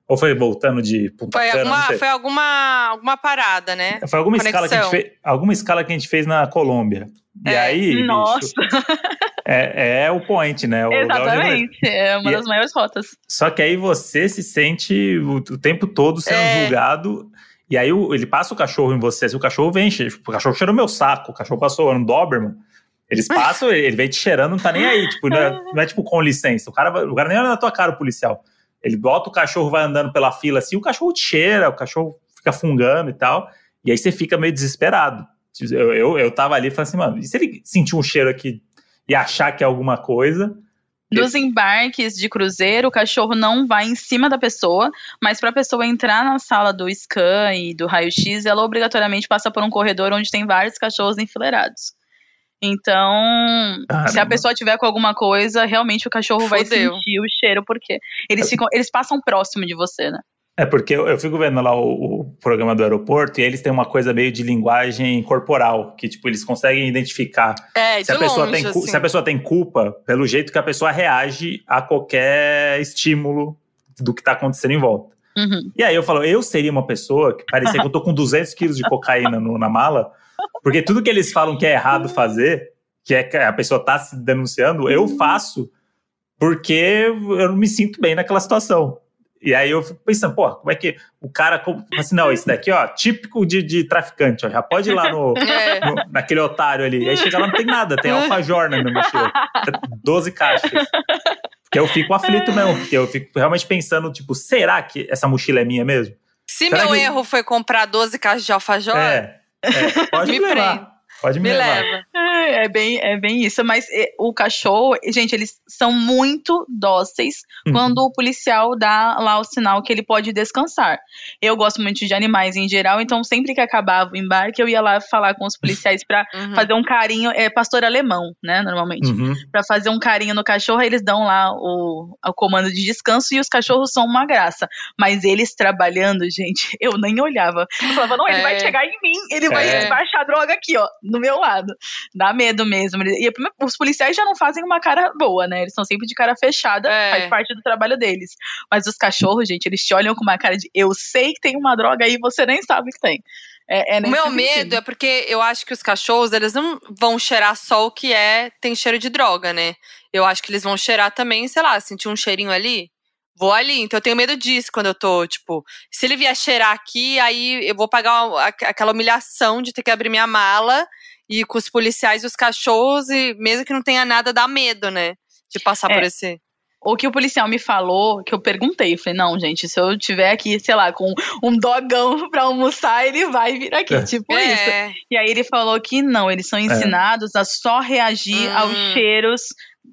ou foi voltando de Punta foi Cana, alguma, Foi alguma, alguma parada, né? Foi alguma escala, que a gente fez, alguma escala que a gente fez na Colômbia. E é. aí, Nossa! Bicho, é, é o point, né? O Exatamente, é uma e das maiores rotas. Só que aí você se sente o, o tempo todo sendo é. julgado e aí ele passa o cachorro em você, se o cachorro vem, o cachorro cheirou meu saco, o cachorro passou um Doberman. Eles passam, ele vem te cheirando, não tá nem aí. Tipo, não é, não é tipo com licença. O cara, o cara nem olha na tua cara, o policial. Ele bota o cachorro, vai andando pela fila assim, o cachorro te cheira, o cachorro fica fungando e tal. E aí você fica meio desesperado. Eu, eu, eu tava ali e falei assim, mano, e se ele sentir um cheiro aqui e achar que é alguma coisa? Nos embarques de cruzeiro, o cachorro não vai em cima da pessoa, mas para a pessoa entrar na sala do scan e do raio-x, ela obrigatoriamente passa por um corredor onde tem vários cachorros enfileirados. Então, Caramba. se a pessoa tiver com alguma coisa, realmente o cachorro Fudeu. vai sentir o cheiro, porque eles, ficam, eles passam próximo de você, né? É porque eu, eu fico vendo lá o, o, programa do aeroporto e eles têm uma coisa meio de linguagem corporal, que tipo, eles conseguem identificar é, se, a pessoa longe, tem, assim. se a pessoa tem culpa pelo jeito que a pessoa reage a qualquer estímulo do que está acontecendo em volta. Uhum. E aí eu falo, eu seria uma pessoa que parecia que eu tô com 200 quilos de cocaína no, na mala, porque tudo que eles falam que é errado fazer, que é que a pessoa tá se denunciando, eu faço porque eu não me sinto bem naquela situação. E aí eu fico pensando, pô, como é que o cara. Assim, não, esse daqui, ó, típico de, de traficante, ó, já pode ir lá no, é. no, naquele otário ali. Aí chega lá, não tem nada, tem alfajor na minha mochila. 12 caixas. Porque eu fico aflito mesmo, porque eu fico realmente pensando, tipo, será que essa mochila é minha mesmo? Se será meu que... erro foi comprar 12 caixas de alfajor, é, é pode me levar. Pode me, me levar. leva. É, é, bem, é bem isso. Mas é, o cachorro, gente, eles são muito dóceis uhum. quando o policial dá lá o sinal que ele pode descansar. Eu gosto muito de animais em geral, então sempre que acabava o embarque, eu ia lá falar com os policiais para uhum. fazer um carinho. É pastor alemão, né, normalmente. Uhum. Para fazer um carinho no cachorro, eles dão lá o, o comando de descanso e os cachorros são uma graça. Mas eles trabalhando, gente, eu nem olhava. Eu falava, não, ele é. vai chegar em mim, ele vai é. baixar a droga aqui, ó no meu lado. Dá medo mesmo. E os policiais já não fazem uma cara boa, né? Eles são sempre de cara fechada, é. faz parte do trabalho deles. Mas os cachorros, gente, eles te olham com uma cara de eu sei que tem uma droga aí e você nem sabe que tem. É, é o meu medo é porque eu acho que os cachorros, eles não vão cheirar só o que é, tem cheiro de droga, né? Eu acho que eles vão cheirar também, sei lá, sentir um cheirinho ali, vou ali. Então eu tenho medo disso quando eu tô, tipo, se ele vier cheirar aqui, aí eu vou pagar aquela humilhação de ter que abrir minha mala e com os policiais e os cachorros, e mesmo que não tenha nada, dá medo, né? De passar é. por esse o que o policial me falou, que eu perguntei, eu falei, não, gente, se eu tiver aqui, sei lá, com um dogão pra almoçar, ele vai vir aqui, é. tipo é. isso. E aí ele falou que não, eles são é. ensinados é. a só reagir hum. aos cheiros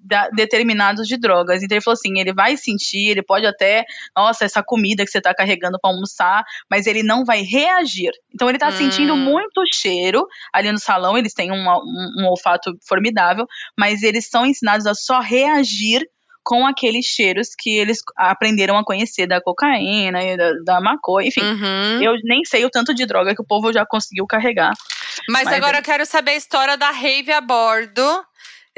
da, determinados de drogas. Então ele falou assim: ele vai sentir, ele pode até, nossa, essa comida que você tá carregando para almoçar, mas ele não vai reagir. Então ele tá hum. sentindo muito cheiro ali no salão, eles têm um, um, um olfato formidável, mas eles são ensinados a só reagir com aqueles cheiros que eles aprenderam a conhecer da cocaína e da, da maconha, enfim. Uhum. Eu nem sei o tanto de droga que o povo já conseguiu carregar. Mas, mas agora é... eu quero saber a história da rave a bordo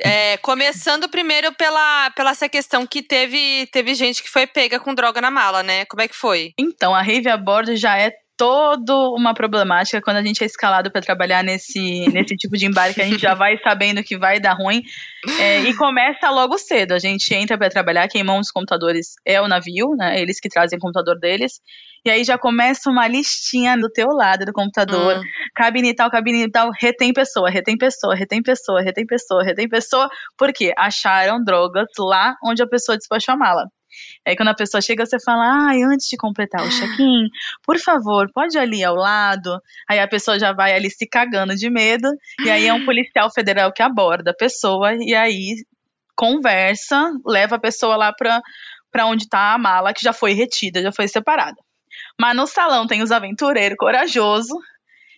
é, começando primeiro pela, pela essa questão que teve, teve gente que foi pega com droga na mala, né? Como é que foi? Então, a rave a bordo já é todo uma problemática quando a gente é escalado para trabalhar nesse, nesse tipo de embarque. A gente já vai sabendo que vai dar ruim é, e começa logo cedo. A gente entra para trabalhar, quem monta os computadores é o navio, né? Eles que trazem o computador deles. E aí já começa uma listinha do teu lado do computador. Hum. Cabine tal, cabine tal, retém pessoa, retém pessoa, retém pessoa, retém pessoa, retém pessoa. Por quê? Acharam drogas lá onde a pessoa despachou a mala. Aí quando a pessoa chega, você fala, ai, ah, antes de completar o check-in, por favor, pode ir ali ao lado. Aí a pessoa já vai ali se cagando de medo, e aí é um policial federal que aborda a pessoa, e aí conversa, leva a pessoa lá pra, pra onde tá a mala, que já foi retida, já foi separada. Mas no salão tem os aventureiros corajosos,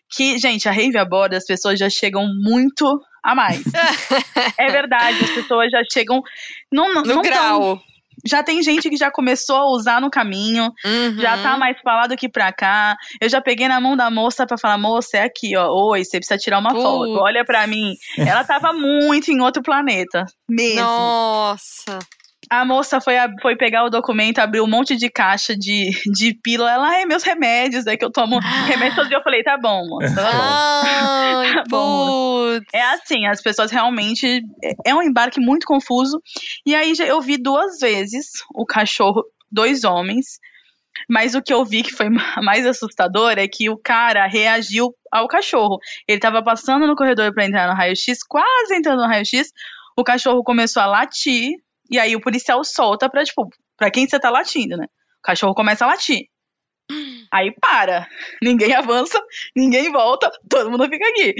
que, gente, a rave a bordo, as pessoas já chegam muito a mais. é verdade, as pessoas já chegam. Não, no não grau. Tão, já tem gente que já começou a usar no caminho, uhum. já tá mais pra lá do que pra cá. Eu já peguei na mão da moça pra falar, moça, é aqui, ó. Oi, você precisa tirar uma foto. Olha pra mim. Ela tava muito em outro planeta. Mesmo. Nossa. A moça foi, foi pegar o documento, abriu um monte de caixa de, de pílula. Ela, é meus remédios, é que eu tomo remédio todo dia. Eu falei, tá bom, moça. Tá bom. Ai, tá bom. É assim, as pessoas realmente. É, é um embarque muito confuso. E aí eu vi duas vezes o cachorro, dois homens. Mas o que eu vi que foi mais assustador é que o cara reagiu ao cachorro. Ele tava passando no corredor para entrar no raio-x, quase entrando no raio-x. O cachorro começou a latir e aí o policial solta pra, tipo, pra quem você tá latindo, né? O cachorro começa a latir. Aí para, ninguém avança, ninguém volta, todo mundo fica aqui.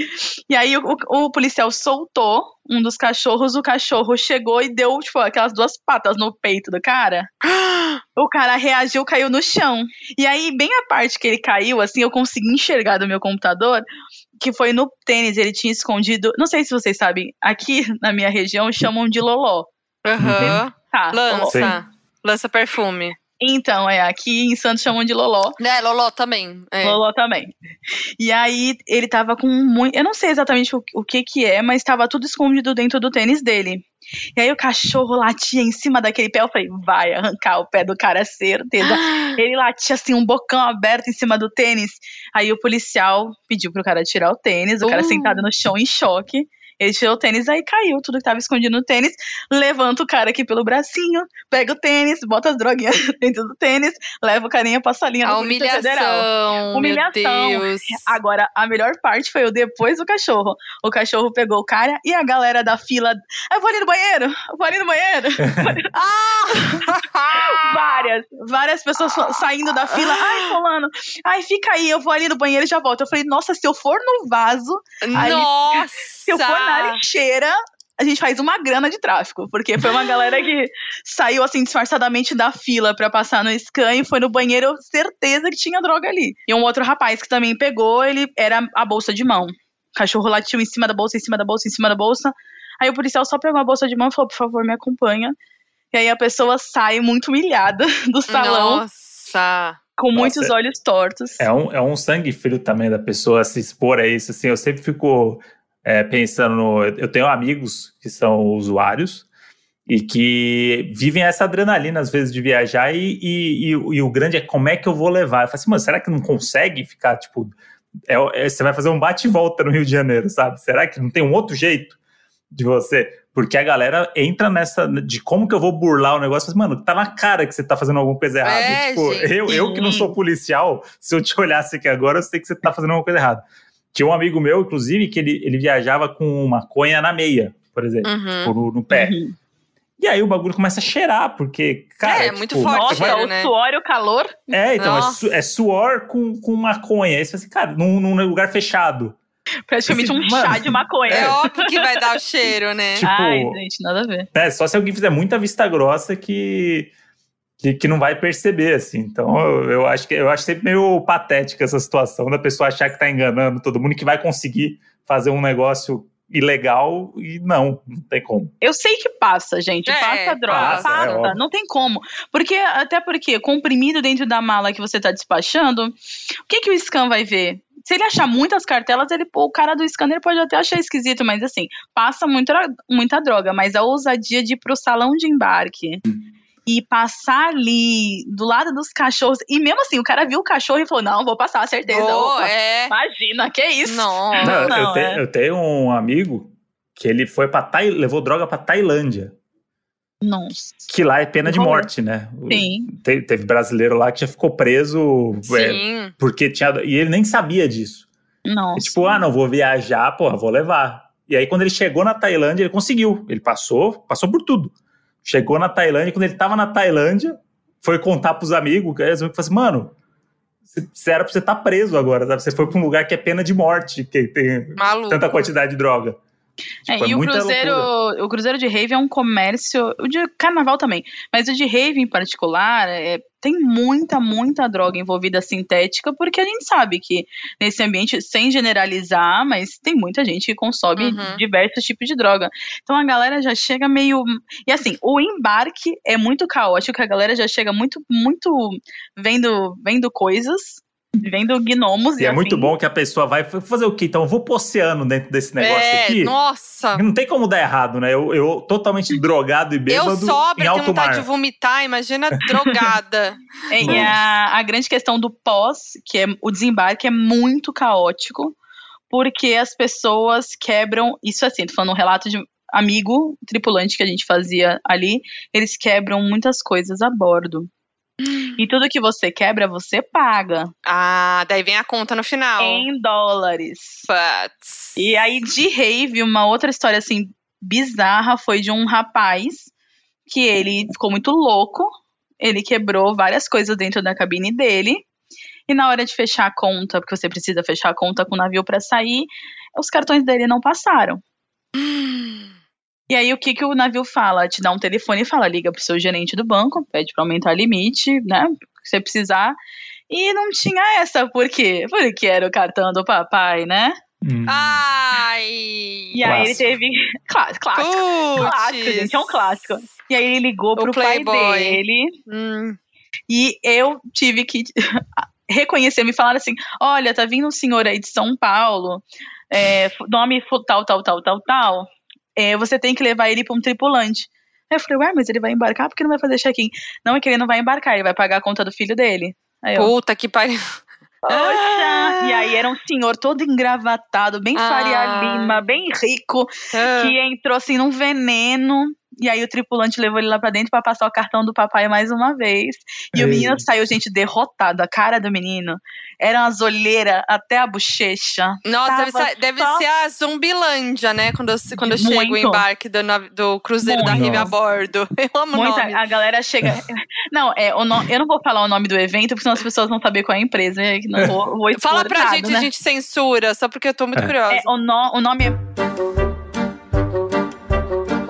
E aí o, o, policial soltou um dos cachorros, o cachorro chegou e deu, tipo, aquelas duas patas no peito do cara. O cara reagiu, caiu no chão. E aí, bem a parte que ele caiu, assim, eu consegui enxergar do meu computador, que foi no tênis, ele tinha escondido. Não sei se vocês sabem, aqui na minha região chamam de loló. Aham. Uhum. Tá, lança. Sim. Lança perfume. Então, é, aqui em Santos chamam de Loló. É, Loló também. É. Loló também. E aí, ele tava com muito. Eu não sei exatamente o, o que que é, mas tava tudo escondido dentro do tênis dele. E aí o cachorro latia em cima daquele pé. Eu falei, vai arrancar o pé do cara, certeza. ele latia assim, um bocão aberto em cima do tênis. Aí o policial pediu pro cara tirar o tênis, o uh. cara sentado no chão em choque. Ele tirou o tênis, aí caiu tudo que tava escondido no tênis, levanta o cara aqui pelo bracinho, pega o tênis, bota as droguinhas dentro do tênis, leva o carinha pra salinha a humilhação, Federal. Humilhação. Agora, a melhor parte foi o depois do cachorro. O cachorro pegou o cara e a galera da fila. Eu vou ali no banheiro, eu vou ali no banheiro. ah! várias, várias pessoas saindo da fila. Ai, fulano, ai, fica aí, eu vou ali no banheiro e já volto. Eu falei, nossa, se eu for no vaso. Nossa! Se eu for na lixeira, a gente faz uma grana de tráfico, porque foi uma galera que saiu assim disfarçadamente da fila para passar no scan e foi no banheiro, certeza que tinha droga ali. E um outro rapaz que também pegou, ele era a bolsa de mão. O cachorro latiu em cima da bolsa, em cima da bolsa, em cima da bolsa. Aí o policial só pegou a bolsa de mão e falou: por favor, me acompanha. E aí a pessoa sai muito humilhada do salão. Nossa! Com Nossa, muitos olhos tortos. É um, é um sangue frio também da pessoa se expor a isso. Assim, eu sempre fico é, pensando no. Eu tenho amigos que são usuários e que vivem essa adrenalina às vezes de viajar e, e, e, e o grande é como é que eu vou levar. Eu falo assim, mano, será que não consegue ficar, tipo, é, é, você vai fazer um bate e volta no Rio de Janeiro, sabe? Será que não tem um outro jeito de você? Porque a galera entra nessa de como que eu vou burlar o negócio, mas, mano, tá na cara que você tá fazendo alguma coisa errada. É, tipo, eu, eu que não sou policial, se eu te olhasse aqui agora, eu sei que você tá fazendo alguma coisa errada. Tinha um amigo meu, inclusive, que ele, ele viajava com maconha na meia, por exemplo, uhum. tipo, no, no, pé. Uhum. E aí o bagulho começa a cheirar, porque, cara. É, é muito tipo, forte, Nossa, o né? suor e o calor. É, então, é, su é, suor com, com maconha. Aí você fala assim, cara, num, num lugar fechado. Praticamente um Mano, chá de maconha. É óbvio que vai dar o cheiro, né? Tipo, Ai, gente, nada a ver. É, só se alguém fizer muita vista grossa que, que, que não vai perceber, assim. Então, eu, eu acho que eu acho sempre meio patética essa situação da pessoa achar que tá enganando todo mundo e que vai conseguir fazer um negócio ilegal e não, não tem como. Eu sei que passa, gente. É, passa droga. passa, Passa. é não tem como. Porque, até porque, comprimido dentro da mala que você tá despachando, o que, que o scan vai ver? Se ele achar muitas cartelas, ele, o cara do scanner pode até achar esquisito, mas assim, passa muita, muita droga. Mas a ousadia de ir pro salão de embarque e passar ali do lado dos cachorros. E mesmo assim, o cara viu o cachorro e falou: Não, vou passar, certeza. Opa, é. Imagina, que isso? Não. Não, eu, não, tenho, é. eu tenho um amigo que ele foi para Tai, levou droga para Tailândia, Nossa. que lá é pena de morte, né? Sim. Te- teve brasileiro lá que já ficou preso é, porque tinha e ele nem sabia disso. Nossa. E tipo, ah, não vou viajar, porra, vou levar. E aí quando ele chegou na Tailândia, ele conseguiu. Ele passou, passou por tudo. Chegou na Tailândia, quando ele tava na Tailândia, foi contar pros amigos, os amigos falaram assim, mano, você- era pra você estar preso agora, sabe? Você foi pra um lugar que é pena de morte, que tem Maluco. tanta quantidade de droga. É, Tipo, é e o muita cruzeiro, loucura. o cruzeiro de rave é um comércio, o de carnaval também, mas o de rave em particular é, tem muita, muita droga envolvida sintética, porque a gente sabe que nesse ambiente, sem generalizar, mas tem muita gente que consome Uhum. diversos tipos de droga. Então a galera já chega meio. E assim, o embarque é muito caótico, que a galera já chega muito, muito vendo, vendo coisas, vendo gnomos. E é assim, muito bom que a pessoa vai fazer o quê? Então eu vou pro oceano dentro desse negócio é, aqui. nossa. Não tem como dar errado, né? Eu, eu totalmente drogado e bêbado Eu sobra, em tenho alto vontade mar. de vomitar, imagina drogada. É, e a, a grande questão do pós, que é o desembarque, é muito caótico, porque as pessoas quebram. Isso assim, tô falando um relato de amigo tripulante que a gente fazia ali, eles quebram muitas coisas a bordo. E tudo que você quebra, você paga Ah, daí vem a conta no final. em dólares. Putz. E aí, de rave, uma outra história assim bizarra foi de um rapaz que ele ficou muito louco. Ele quebrou várias coisas dentro da cabine dele. E na hora de fechar a conta, porque você precisa fechar a conta com o navio para sair, os cartões dele não passaram. E aí o que que o navio fala? Te dá um telefone e fala, liga pro seu gerente do banco, pede para aumentar o limite, né? Se você precisar. E não tinha essa, por quê? Porque era o cartão do papai, né? Hum. Ai. E aí ele Clássico. teve. Clássico, clássico. Putz. Clássico, gente, é um clássico. E aí ele ligou O pro pai Playboy. dele Hum. e eu tive que reconhecer, me falaram assim: olha, tá vindo um senhor aí de São Paulo, é, nome tal, tal, tal, tal, tal. É, você tem que levar ele pra um tripulante. Aí eu falei, ué, mas ele vai embarcar porque não vai fazer check-in? Não, é que ele não vai embarcar, ele vai pagar a conta do filho dele. Aí eu, Puta que pariu. poxa! E aí era um senhor todo engravatado, bem Faria Ah. Lima, bem rico, que entrou assim num veneno. E aí o tripulante levou ele lá pra dentro pra passar o cartão do papai mais uma vez. E o Ei. menino saiu, gente, derrotado. A cara do menino era umas olheiras até a bochecha. Nossa, deve, Tava ser, deve só- ser a Zumbilândia, né? Quando, eu- quando eu chego o embarque do, do cruzeiro da Muito. Rive a bordo. Eu amo Muita, nome. a galera chega. Não, é, o no- eu não vou falar o nome do evento, porque senão as pessoas vão saber qual é a empresa. e Não vou, vou Fala pra nada, gente, né? a gente censura, só porque eu tô muito É. curiosa. É, o, no- o nome é.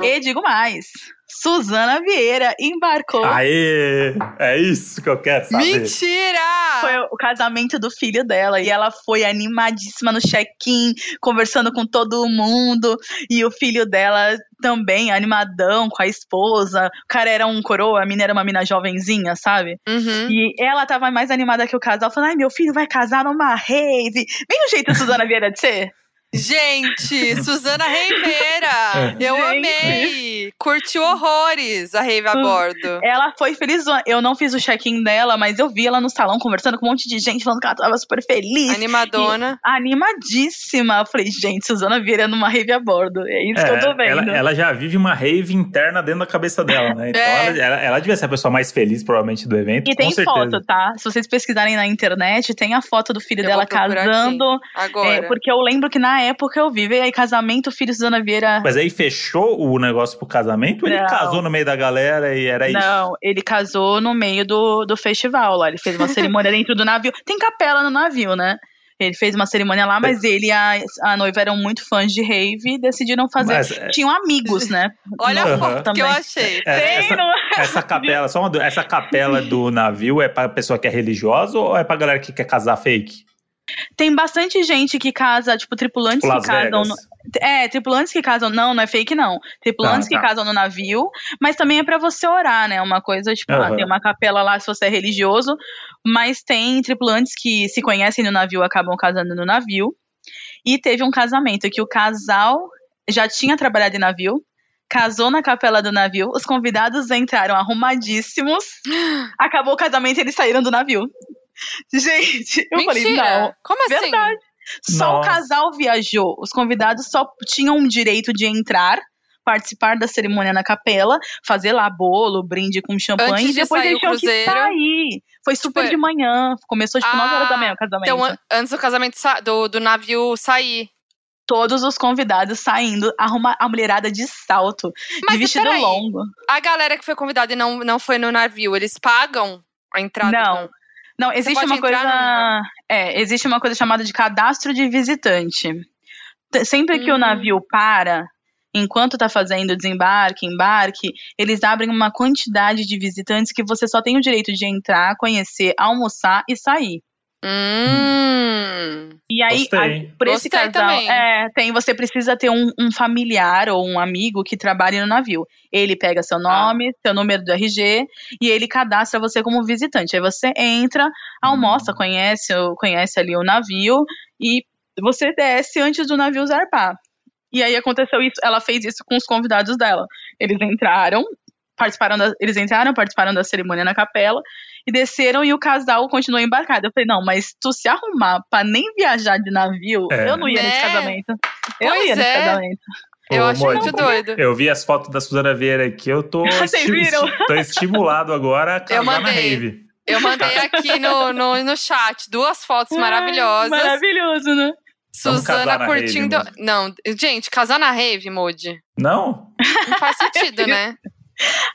E digo mais: Suzana Vieira embarcou. Aê! É isso que eu quero saber. Mentira! Foi o casamento do filho dela e ela foi animadíssima no check-in, conversando com todo mundo. E o filho dela também, animadão com a esposa. O cara era um coroa, a mina era uma mina jovenzinha, sabe? Uhum. E ela tava mais animada que o casal, falando: ai, meu filho vai casar numa rave. Bem o jeito da Suzana Vieira de ser. Gente, Suzana Reiveira! Eu Gente. amei! Curtiu horrores a rave a Su- bordo. Ela foi feliz. Eu não fiz o check-in dela, mas eu vi ela no salão conversando com um monte de gente, falando que ela tava super feliz. Animadona. Animadíssima. Eu falei, gente, Suzana Vieira numa rave a bordo. É isso que eu tô vendo. ela, ela já vive uma rave interna dentro da cabeça dela, né? Então É. ela, ela, ela devia ser a pessoa mais feliz, provavelmente, do evento. E tem certeza. foto, tá? Se vocês pesquisarem na internet, tem a foto do filho Eu dela casando. Agora. É, porque eu lembro que na época eu vi, veio aí casamento, filho Suzana Vieira. Mas aí fechou o negócio pro casamento ou ele casou no meio da galera e era isso? Não, ele casou no meio do, do festival lá. Ele fez uma cerimônia dentro do navio. Tem capela no navio, né? Ele fez uma cerimônia lá, mas ele e a, a noiva eram muito fãs de rave e decidiram fazer. Mas, é- Tinham amigos, né? Olha a foto que eu Também. achei. É, Tem, essa, essa capela, só uma dúvida, essa capela do navio é pra pessoa que é religiosa ou é pra galera que quer casar fake? Tem bastante gente que casa, tipo, tripulantes Tipo que Las casam. Vegas. No, é, tripulantes que casam. Não, não é fake, não. Tripulantes Ah, que tá. casam no navio, mas também é pra você orar, né? Uma coisa, tipo, ah, Aham. tem uma capela lá se você é religioso, mas tem tripulantes que se conhecem no navio acabam casando no navio. E teve um casamento que o casal já tinha trabalhado em navio. Casou na capela do navio, os convidados entraram arrumadíssimos. Acabou o casamento e eles saíram do navio. Gente, eu falei, Mentira. não. Como assim? Verdade. Só Nossa. o casal viajou. Os convidados só tinham o direito de entrar, participar da cerimônia na capela, fazer lá bolo, brinde com champanhe Antes e de depois sair eles o tinham que sair. Foi super Tipo, de manhã. Começou tipo 9 horas da Ah, manhã o casamento. Então, an- antes do casamento sa- do, do navio sair. Todos os convidados saindo, arruma a mulherada de salto, Mas de vestido longo. A galera que foi convidada e não, não foi no navio, eles pagam a entrada? Não. Não, existe pode uma coisa. É, existe uma coisa chamada de cadastro de visitante. Sempre que o Hum. navio para, enquanto tá fazendo desembarque, embarque, eles abrem uma quantidade de visitantes que você só tem o direito de entrar, conhecer, almoçar e sair. Hum. E aí, a- por esse Gostei casal, também. é, tem, você precisa ter um, um familiar ou um amigo que trabalhe no navio. Ele pega seu nome, seu número do RG e ele cadastra você como visitante. Aí você entra, almoça, conhece, o- conhece ali o navio e você desce antes do navio zarpar. E aí aconteceu isso, ela fez isso com os convidados dela. Eles entraram, participaram da, eles entraram, participaram da cerimônia na capela e desceram e o casal continuou embarcado. Eu falei, não, mas tu se arrumar pra nem viajar de navio, É. eu não ia nesse Né? Eu não Pois ia nesse é. casamento. Eu Ô, acho Moody, muito doido. Eu vi as fotos da Suzana Vieira aqui, eu tô, esti- viram? tô estimulado agora a casar na rave. Eu mandei aqui no, no, no chat duas fotos maravilhosas. Maravilhoso, né? Suzana na curtindo. rave, não, gente, casar na rave, Moody. Não? Não faz sentido, né?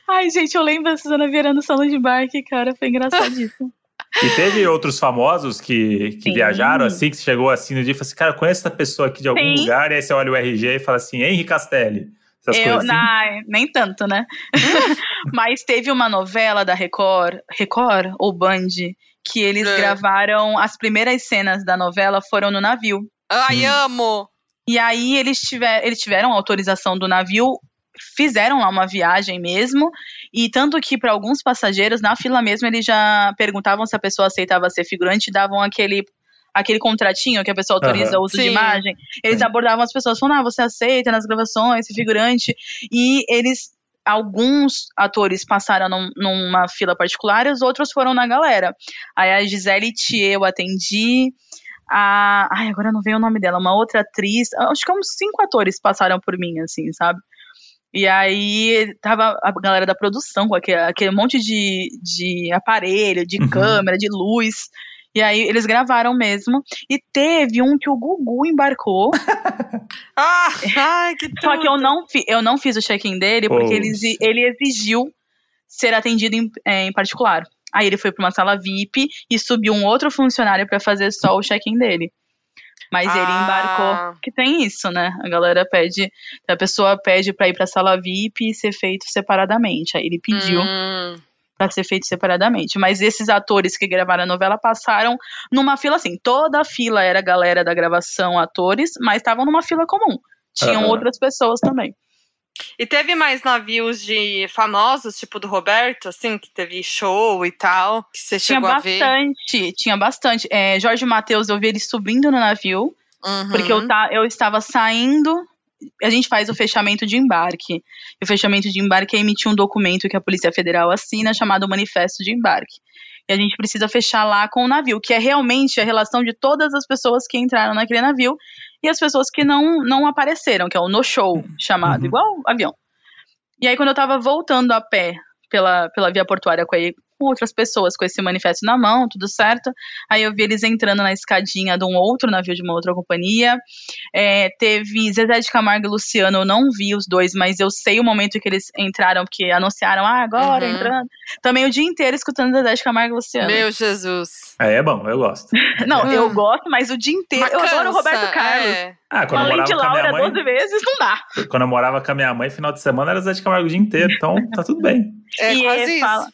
Ai, gente, eu lembro da Suzana Vieira no salão de embarque, cara. Foi engraçadíssimo. E teve outros famosos que, que Sim. viajaram assim, que chegou assim no dia e falou assim: Cara, conhece essa pessoa aqui de algum Sim. lugar? E aí você olha o RG e fala assim: Henri Castelli. Essas eu, coisas assim. nem tanto, né? Mas teve uma novela da Record, Record ou Band, que eles É. gravaram as primeiras cenas da novela foram no navio. Ai, Hum. amo! E aí eles, tiver, eles tiveram autorização do navio, fizeram lá uma viagem mesmo, e tanto que para alguns passageiros, na fila mesmo, eles já perguntavam se a pessoa aceitava ser figurante, davam aquele aquele contratinho que a pessoa autoriza Aham. o uso de Sim. imagem. Eles Sim. abordavam as pessoas, falando, ah, você aceita nas gravações, ser figurante, e eles alguns atores passaram num- numa fila particular e os outros foram na galera. Aí a Gisele Thier eu atendi, a. Ai, agora não veio o nome dela, uma outra atriz. Acho que uns cinco atores passaram por mim, assim, sabe? E aí tava a galera da produção com aquele, aquele monte de, de aparelho, de Uhum. câmera, de luz. E aí eles gravaram mesmo. E teve um que o Gugu embarcou. Ah, ai, que Só que eu tudo. não, fi, eu não fiz o check-in dele, porque ele, ele exigiu ser atendido em, é, em particular. Aí ele foi para uma sala VIP e subiu um outro funcionário para fazer só o check-in dele. Mas ele Ah. embarcou. Que tem isso, né? A galera pede. A pessoa pede para ir pra sala VIP e ser feito separadamente. Aí ele pediu Hum. pra ser feito separadamente. Mas esses atores que gravaram a novela passaram numa fila assim. Toda a fila era galera da gravação, atores, mas estavam numa fila comum. Tinham Aham. outras pessoas também. E teve mais navios de famosos, tipo do Roberto, assim, que teve show e tal, que você Tinha chegou a ver? bastante, tinha bastante. É, Jorge Matheus, eu vi ele subindo no navio, Uhum. porque eu, tá, eu estava saindo. A gente faz o fechamento de embarque. E o fechamento de embarque é emitir um documento que a Polícia Federal assina, chamado Manifesto de Embarque. E a gente precisa fechar lá com o navio, que é realmente a relação de todas as pessoas que entraram naquele navio e as pessoas que não, não apareceram, que é o no-show chamado, Uhum. igual avião. E aí, quando eu tava voltando a pé pela, pela via portuária com, a- com outras pessoas com esse manifesto na mão, tudo certo. Aí eu vi eles entrando na escadinha de um outro navio de uma outra companhia. É, teve Zezé de Camargo e Luciano, eu não vi os dois, mas eu sei o momento que eles entraram, porque anunciaram, ah, agora Uhum. entrando. Também o dia inteiro escutando Zezé de Camargo e Luciano. Meu Jesus. É, é bom, eu gosto. Não, Hum. eu gosto, mas o dia inteiro. Mas eu adoro o cansa, Roberto Carlos. é. Ah, quando eu Além morava de com a minha Laura mãe, 12 vezes, não dá. quando eu morava com a minha mãe, final de semana era Zé de Camargo o dia inteiro, então tá tudo bem. É E quase ele isso. fala-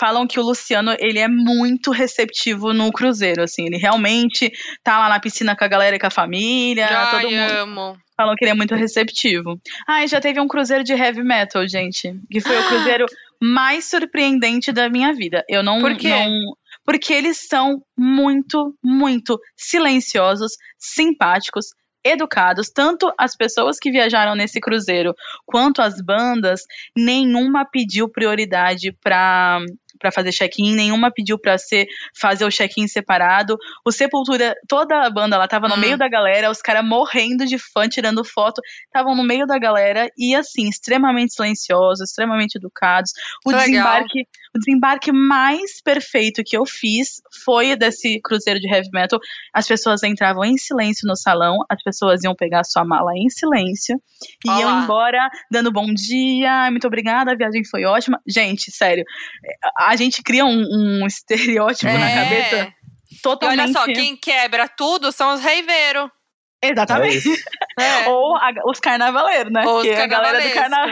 falam que o Luciano, ele é muito receptivo no cruzeiro, assim, ele realmente tá lá na piscina com a galera e com a família, Ai, todo mundo amo. falam que ele é muito receptivo. Ah, e já teve um cruzeiro de heavy metal, gente, que foi o cruzeiro mais surpreendente da minha vida. Eu não Por quê? não- porque eles são muito, muito silenciosos, simpáticos, educados, tanto as pessoas que viajaram nesse cruzeiro quanto as bandas, nenhuma pediu prioridade para para fazer check-in, nenhuma pediu para ser fazer o check-in separado. O Sepultura, toda a banda lá tava no Hum. meio da galera, os caras morrendo de fã, tirando foto, estavam no meio da galera e assim, extremamente silenciosos, extremamente educados. O legal. desembarque, o desembarque mais perfeito que eu fiz foi desse cruzeiro de heavy metal. As pessoas entravam em silêncio no salão, as pessoas iam pegar sua mala em silêncio, Ó iam lá. embora dando bom dia, muito obrigada, a viagem foi ótima. Gente, sério, a gente cria um, um estereótipo na cabeça É. E totalmente. olha só, quem quebra tudo são os reiveiros. É Exatamente. isso. É. Ou a- os carnavaleiros, né? Ou os a galera do carnaval.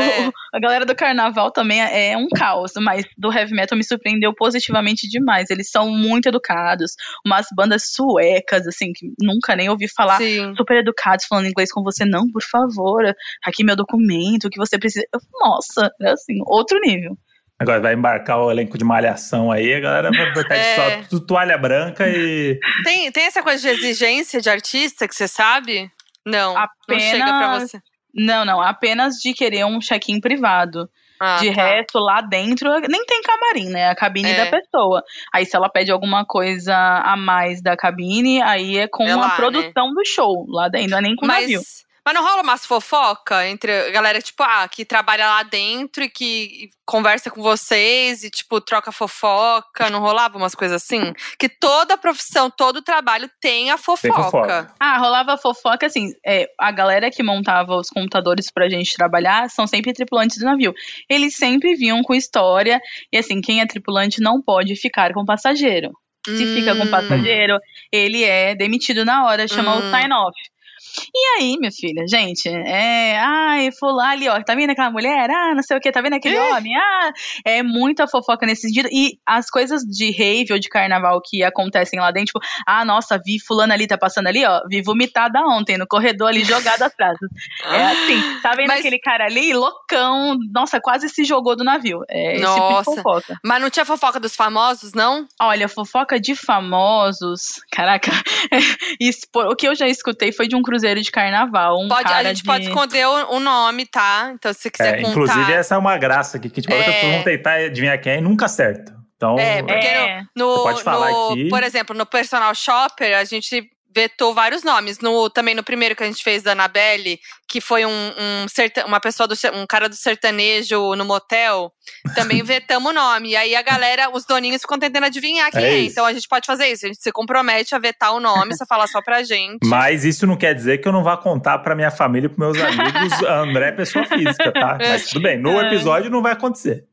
É. A galera do carnaval também é é um caos, mas do heavy metal me surpreendeu positivamente demais. Eles são muito educados, umas bandas suecas, assim, que nunca nem ouvi falar. Sim. Super educados, falando inglês com você, não, por favor, aqui meu documento, o que você precisa. Nossa, é assim, outro nível. Agora vai embarcar o elenco de malhação aí, a galera vai botar É. só tu- toalha branca e. Tem, tem essa coisa de exigência de artista que você sabe? Não. Não chega pra Apenas- você. Não, não, apenas de querer um check-in privado. Ah, de tá. resto, lá dentro, nem tem camarim, né? A cabine É. da pessoa. Aí, se ela pede alguma coisa a mais da cabine, aí é com É a lá, né? produção do show lá dentro, não é nem com o navio. Mas, não rola umas fofoca entre a galera, tipo, ah, que trabalha lá dentro e que conversa com vocês e, tipo, troca fofoca? Não rolava umas coisas assim? Que toda profissão, todo trabalho tem a fofoca. fofoca. Ah, rolava fofoca, assim, é, a galera que montava os computadores pra gente trabalhar são sempre tripulantes do navio. Eles sempre vinham com história, e assim, quem é tripulante não pode ficar com passageiro. Se fica com Hum. passageiro, ele é demitido na hora, chama Hum. o sign-off. E aí, minha filha, gente, é. Ai, fulano ali, ó, tá vendo aquela mulher? Ah, não sei o que, tá vendo aquele homem? Ah, é muita fofoca nesse sentido. E as coisas de rave ou de carnaval que acontecem lá dentro, tipo, ah, nossa, vi fulano ali, tá passando ali, ó, vi vomitada ontem no corredor ali, jogado atrás. É assim, tá vendo Mas- aquele cara ali, loucão, nossa, quase se jogou do navio. É esse tipo Nossa. de fofoca. Mas não tinha fofoca dos famosos, não? Olha, fofoca de famosos. Caraca, o que eu já escutei foi de um cruzeiro de carnaval. Um Pode, a gente de... pode esconder o, o nome, tá? Então, se você quiser É, contar. inclusive, essa é uma graça aqui, que tipo, É. as pessoas vão tentar adivinhar quem é e nunca acerta. Então, É, porque É. no, Você pode falar no- aqui. por exemplo, no personal shopper, a gente vetou vários nomes. No, também no primeiro que a gente fez da Anabelle, que foi um, um serta- uma pessoa do um cara do sertanejo no motel, também vetamos o nome. E aí a galera, os doninhos ficam tentando adivinhar quem É é. Então a gente pode fazer isso. A gente se compromete a vetar o nome, você fala só pra gente. Mas isso não quer dizer que eu não vá contar pra minha família e pros meus amigos a André é pessoa física, tá? Mas tudo bem, no É. episódio não vai acontecer.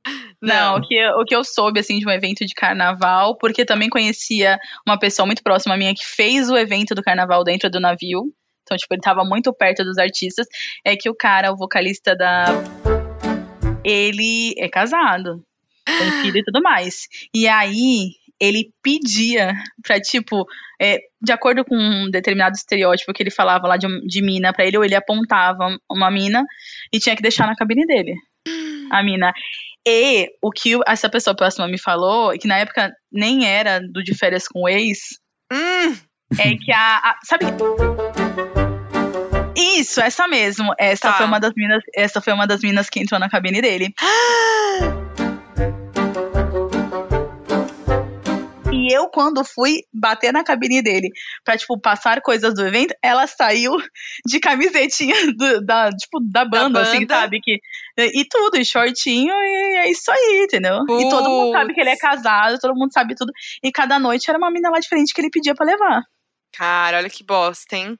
Não, o que, o que eu soube, assim, de um evento de carnaval, porque também conhecia uma pessoa muito próxima minha que fez o evento do carnaval dentro do navio. Então, tipo, ele tava muito perto dos artistas. É que o cara, o vocalista da. Ele é casado. Tem filho e tudo mais. E aí, ele pedia pra, tipo, é, de acordo com um determinado estereótipo que ele falava lá de, de mina pra ele, ou ele apontava uma mina e tinha que deixar na cabine dele. A mina. E o que essa pessoa próxima me falou, que na época nem era do de férias com o ex, Hum, é que a. a- sabe? Isso, essa mesmo. Essa Tá. foi uma das minas. Essa foi uma das minas que entrou na cabine dele. E eu, quando fui bater na cabine dele pra, tipo, passar coisas do evento, ela saiu de camisetinha do, da, tipo, da banda, Da assim, banda? sabe? Que, e tudo, e shortinho, e é isso aí, entendeu? E todo mundo sabe que ele é casado, todo mundo sabe tudo. E cada noite era uma mina lá diferente que ele pedia pra levar. Cara, olha que bosta, hein?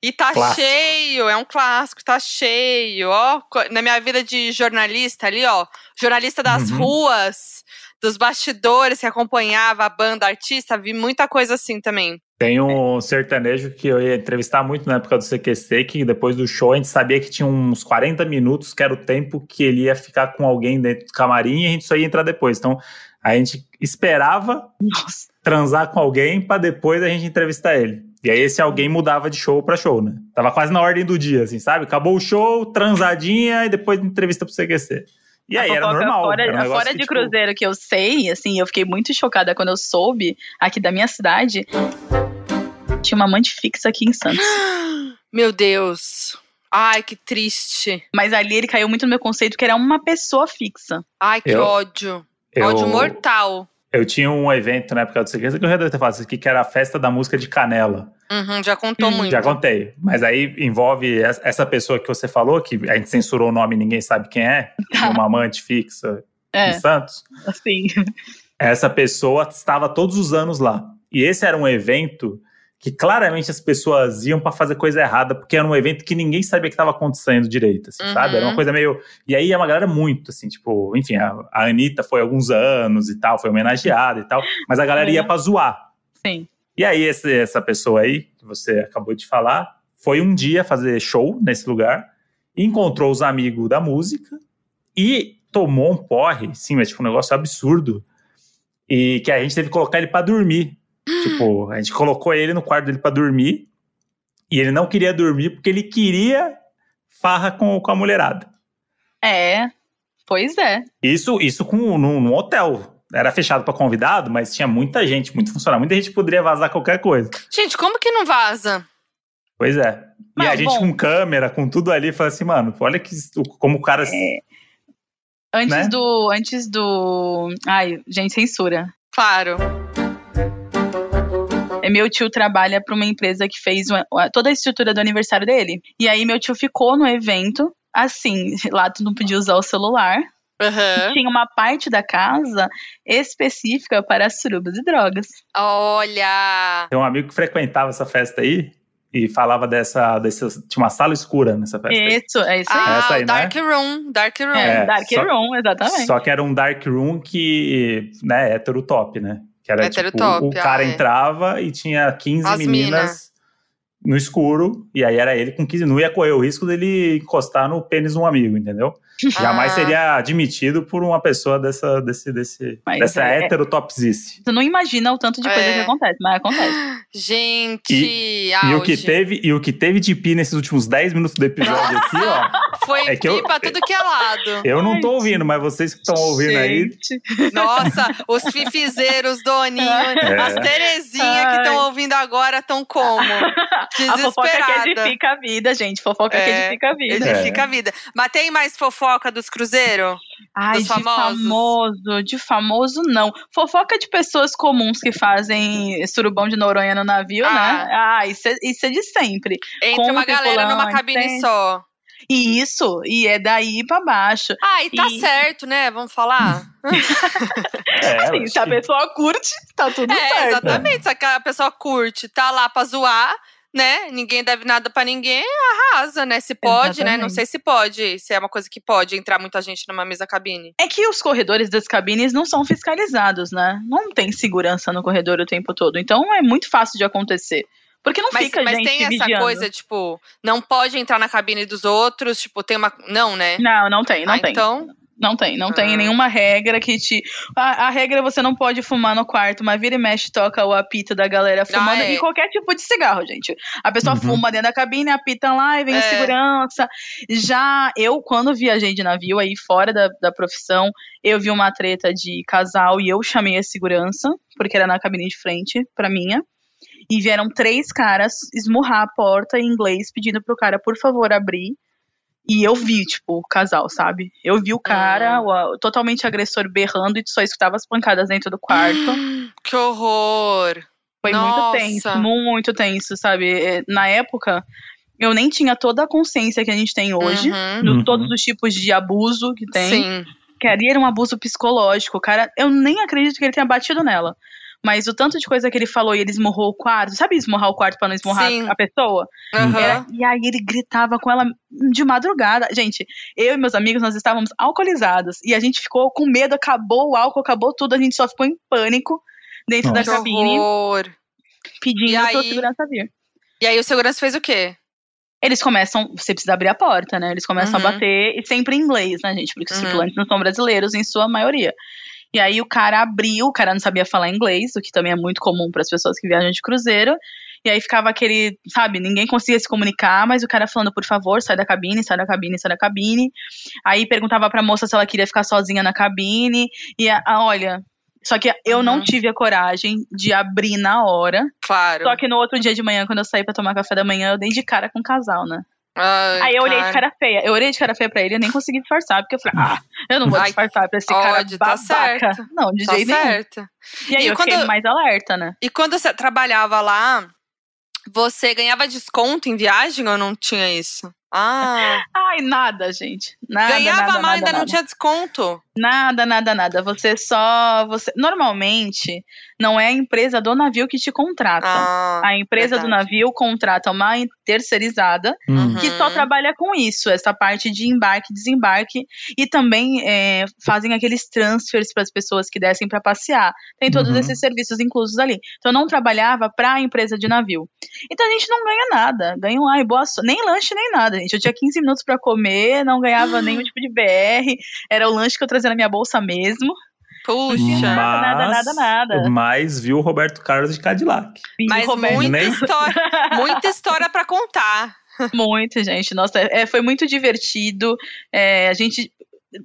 E tá Clássico. cheio, é um clássico, tá cheio, ó. Na minha vida de jornalista ali, ó. Jornalista das Uhum. ruas, dos bastidores que acompanhava a banda, artista, vi muita coisa assim também. Tem um sertanejo que eu ia entrevistar muito na época do CQC, que depois do show a gente sabia que tinha uns 40 minutos, que era o tempo que ele ia ficar com alguém dentro do camarim e a gente só ia entrar depois. Então a gente esperava Nossa. transar com alguém pra depois a gente entrevistar ele. E aí esse alguém mudava de show pra show, né? Tava quase na ordem do dia, assim, sabe? Acabou o show, transadinha e depois entrevista pro CQC. E aí era normal. Fora, era um fora que, de tipo, cruzeiro que eu sei, assim, eu fiquei muito chocada quando eu soube aqui da minha cidade. Tinha uma amante fixa aqui em Santos. Meu Deus. Ai, que triste. Mas ali ele caiu muito no meu conceito que era uma pessoa fixa. Ai, que Eu- ódio. eu- Ódio mortal. Eu tinha um evento na época do CQC que eu já devo ter falado isso aqui, que era a festa da música de Canela. Uhum, já contou Hum, muito. Já contei. Mas aí envolve es- essa pessoa que você falou, que a gente censurou o nome e ninguém sabe quem é, tinha uma amante fixa em É, Santos. assim. Essa pessoa estava todos os anos lá. E esse era um evento que claramente as pessoas iam pra fazer coisa errada, porque era um evento que ninguém sabia que estava acontecendo direito, assim, Uhum. sabe? Era uma coisa meio. E aí é uma galera muito, assim, tipo, enfim, a, a Anitta foi alguns anos e tal, foi homenageada e tal, mas a galera ia Uhum. pra zoar. Sim. E aí, esse- essa pessoa aí, que você acabou de falar, foi um dia fazer show nesse lugar, encontrou os amigos da música e tomou um porre, sim, mas tipo um negócio absurdo. E que a gente teve que colocar ele pra dormir. Tipo, a gente colocou ele no quarto dele pra dormir. E ele não queria dormir porque ele queria farra com, com a mulherada. É. Pois é. Isso, isso com, num, num hotel. Era fechado pra convidado, mas tinha muita gente, muito funcionário. Muita gente poderia vazar qualquer coisa. Gente, como que não vaza? Pois é. E Mas, a gente bom. com câmera, com tudo ali, fala assim, mano, olha que, como o cara. Antes Né? do. Antes do. Ai, gente, censura. Claro. É, Meu tio trabalha para uma empresa que fez uma- toda a estrutura do aniversário dele. E aí meu tio ficou no evento, assim, lá tu não podia usar o celular. Aham. Tinha uma parte da casa específica para surubas e drogas. Olha. Tem um amigo que frequentava essa festa aí e falava dessa. dessa tinha uma sala escura nessa festa aí. Isso, é isso aí. Ah, Essa aí, né? Dark Room. Dark Room. É, é, Dark só- Room, exatamente. Só que era um dark room que, né, hétero top, né? Que era tipo, o cara ah, é. entrava e tinha 15 As meninas no escuro, e aí era ele com 15, não ia correr o risco dele encostar no pênis de um amigo, entendeu? Jamais Ah. seria admitido por uma pessoa dessa, desse, desse, Mas dessa é- hétero topzice. Tu não imagina o tanto de coisa É. que acontece, mas acontece. Gente, E o, que teve, e o que teve de pi nesses últimos 10 minutos do episódio aqui, ó. Foi é eu- pi pra tudo que é lado. Eu não tô Ai, ouvindo, mas vocês que estão ouvindo aí. Nossa, os fifizeiros, Doninho, as Terezinha que estão Ai. ouvindo agora estão como? A fofoca que Desesperada. edifica a vida, gente. Fofoca que É, edifica a vida. Edifica a vida. Mas tem mais fofoca dos cruzeiros? Ai, Dos de famosos? famoso, de famoso não. Fofoca de pessoas comuns que fazem surubão de Noronha no navio, Ah. né? Ah, isso é, isso é de sempre. Entre Com uma galera numa cabine tem. só. E isso, e é daí pra baixo. Ah, e tá E- certo, né? Vamos falar? é, Sim, acho se a pessoa curte, tá tudo É, certo. exatamente. Se a pessoa curte, tá lá pra zoar, né? Ninguém deve nada pra ninguém, arrasa, né? Se pode, né? Não Exatamente. sei se pode, se é uma coisa que pode entrar muita gente numa mesa cabine. É que os corredores das cabines não são fiscalizados, né? Não tem segurança no corredor o tempo todo. Então é muito fácil de acontecer. Porque não Mas, fica mas gente tem essa vigiando. coisa, tipo, não pode entrar na cabine dos outros, tipo, tem uma. Não, né? Não, não tem, não Ah, tem. Então, Não tem, não tem Ah. nenhuma regra que te. A, a regra é você não pode fumar no quarto, mas vira e mexe toca o apito da galera fumando. é. E qualquer tipo de cigarro, gente. A pessoa Uhum. fuma dentro da cabine, apita lá e vem É. a segurança. Já eu, quando viajei de navio aí fora da, da profissão, eu vi uma treta de casal e eu chamei a segurança, porque era na cabine de frente pra minha. E vieram três caras esmurrar a porta em inglês, pedindo pro cara, por favor, abrir. E eu vi, tipo, o casal, sabe? Eu vi o cara, Hum. o- totalmente agressor berrando e tu só escutava as pancadas dentro do quarto. Que horror. Foi Nossa. muito tenso, muito tenso, sabe? É, Na época, eu nem tinha toda a consciência que a gente tem hoje, Uhum. de Uhum. todos os tipos de abuso que tem. Sim. Que ali era um abuso psicológico. O cara, eu nem acredito que ele tenha batido nela. Mas o tanto de coisa que ele falou e ele esmurrou o quarto, sabe esmurrar o quarto pra não esmurrar Sim. a pessoa? Aham. Era- e aí ele gritava com ela de madrugada. Gente, eu e meus amigos, nós estávamos alcoolizados. E a gente ficou com medo, acabou o álcool, acabou tudo, a gente só ficou em pânico dentro Nossa. da cabine, horror. pedindo E aí? segurança vir. E aí o segurança fez o quê? Eles começam, você precisa abrir a porta, né? Eles começam Uhum. a bater, e sempre em inglês, né, gente? Porque os Uhum. tripulantes não são brasileiros, em sua maioria. E aí o cara abriu, o cara não sabia falar inglês, o que também é muito comum para as pessoas que viajam de cruzeiro. E aí ficava aquele, sabe, ninguém conseguia se comunicar, mas o cara falando, por favor, sai da cabine, sai da cabine, sai da cabine. Aí perguntava pra moça se ela queria ficar sozinha na cabine. E a, a- olha, só que eu não Uhum. tive a coragem de abrir na hora. Claro. Só que no outro dia de manhã, quando eu saí pra tomar café da manhã, eu dei de cara com o casal, né? Ai, Aí eu olhei de cara. cara feia. Eu olhei de cara feia pra ele e nem consegui disfarçar, porque eu falei, ah, eu não vou Ai, disfarçar pra esse cara ódio, tá babaca. certo. Não, de Tá jeito nenhum. certo. E aí E eu quando- fiquei mais alerta, né? E quando você trabalhava lá, você ganhava desconto em viagem ou não tinha isso? Ah, Ai, nada, gente. Nada, ganhava nada, mal nada, ainda nada. não tinha desconto. Nada, nada, nada. Você só. Você... Normalmente, não é a empresa do navio que te contrata. Ah, a empresa do verdade. navio contrata uma terceirizada Hum. que só Uhum. trabalha com isso, essa parte de embarque e desembarque, e também é, fazem aqueles transfers para as pessoas que descem para passear. Tem todos Uhum. esses serviços inclusos ali. Então eu não trabalhava para a empresa de navio. Então a gente não ganha nada. Ganha um ai, boa so- nem lanche nem nada, gente. Eu tinha 15 minutos para comer, não ganhava nenhum tipo de BR, era o lanche que eu trazia na minha bolsa mesmo. Puxa. nada, nada, nada, nada. Mas viu o Roberto Carlos de Cadillac. Mas Roberto- muita história, muita história para contar. Muito, gente. Nossa, é, foi muito divertido. É, a gente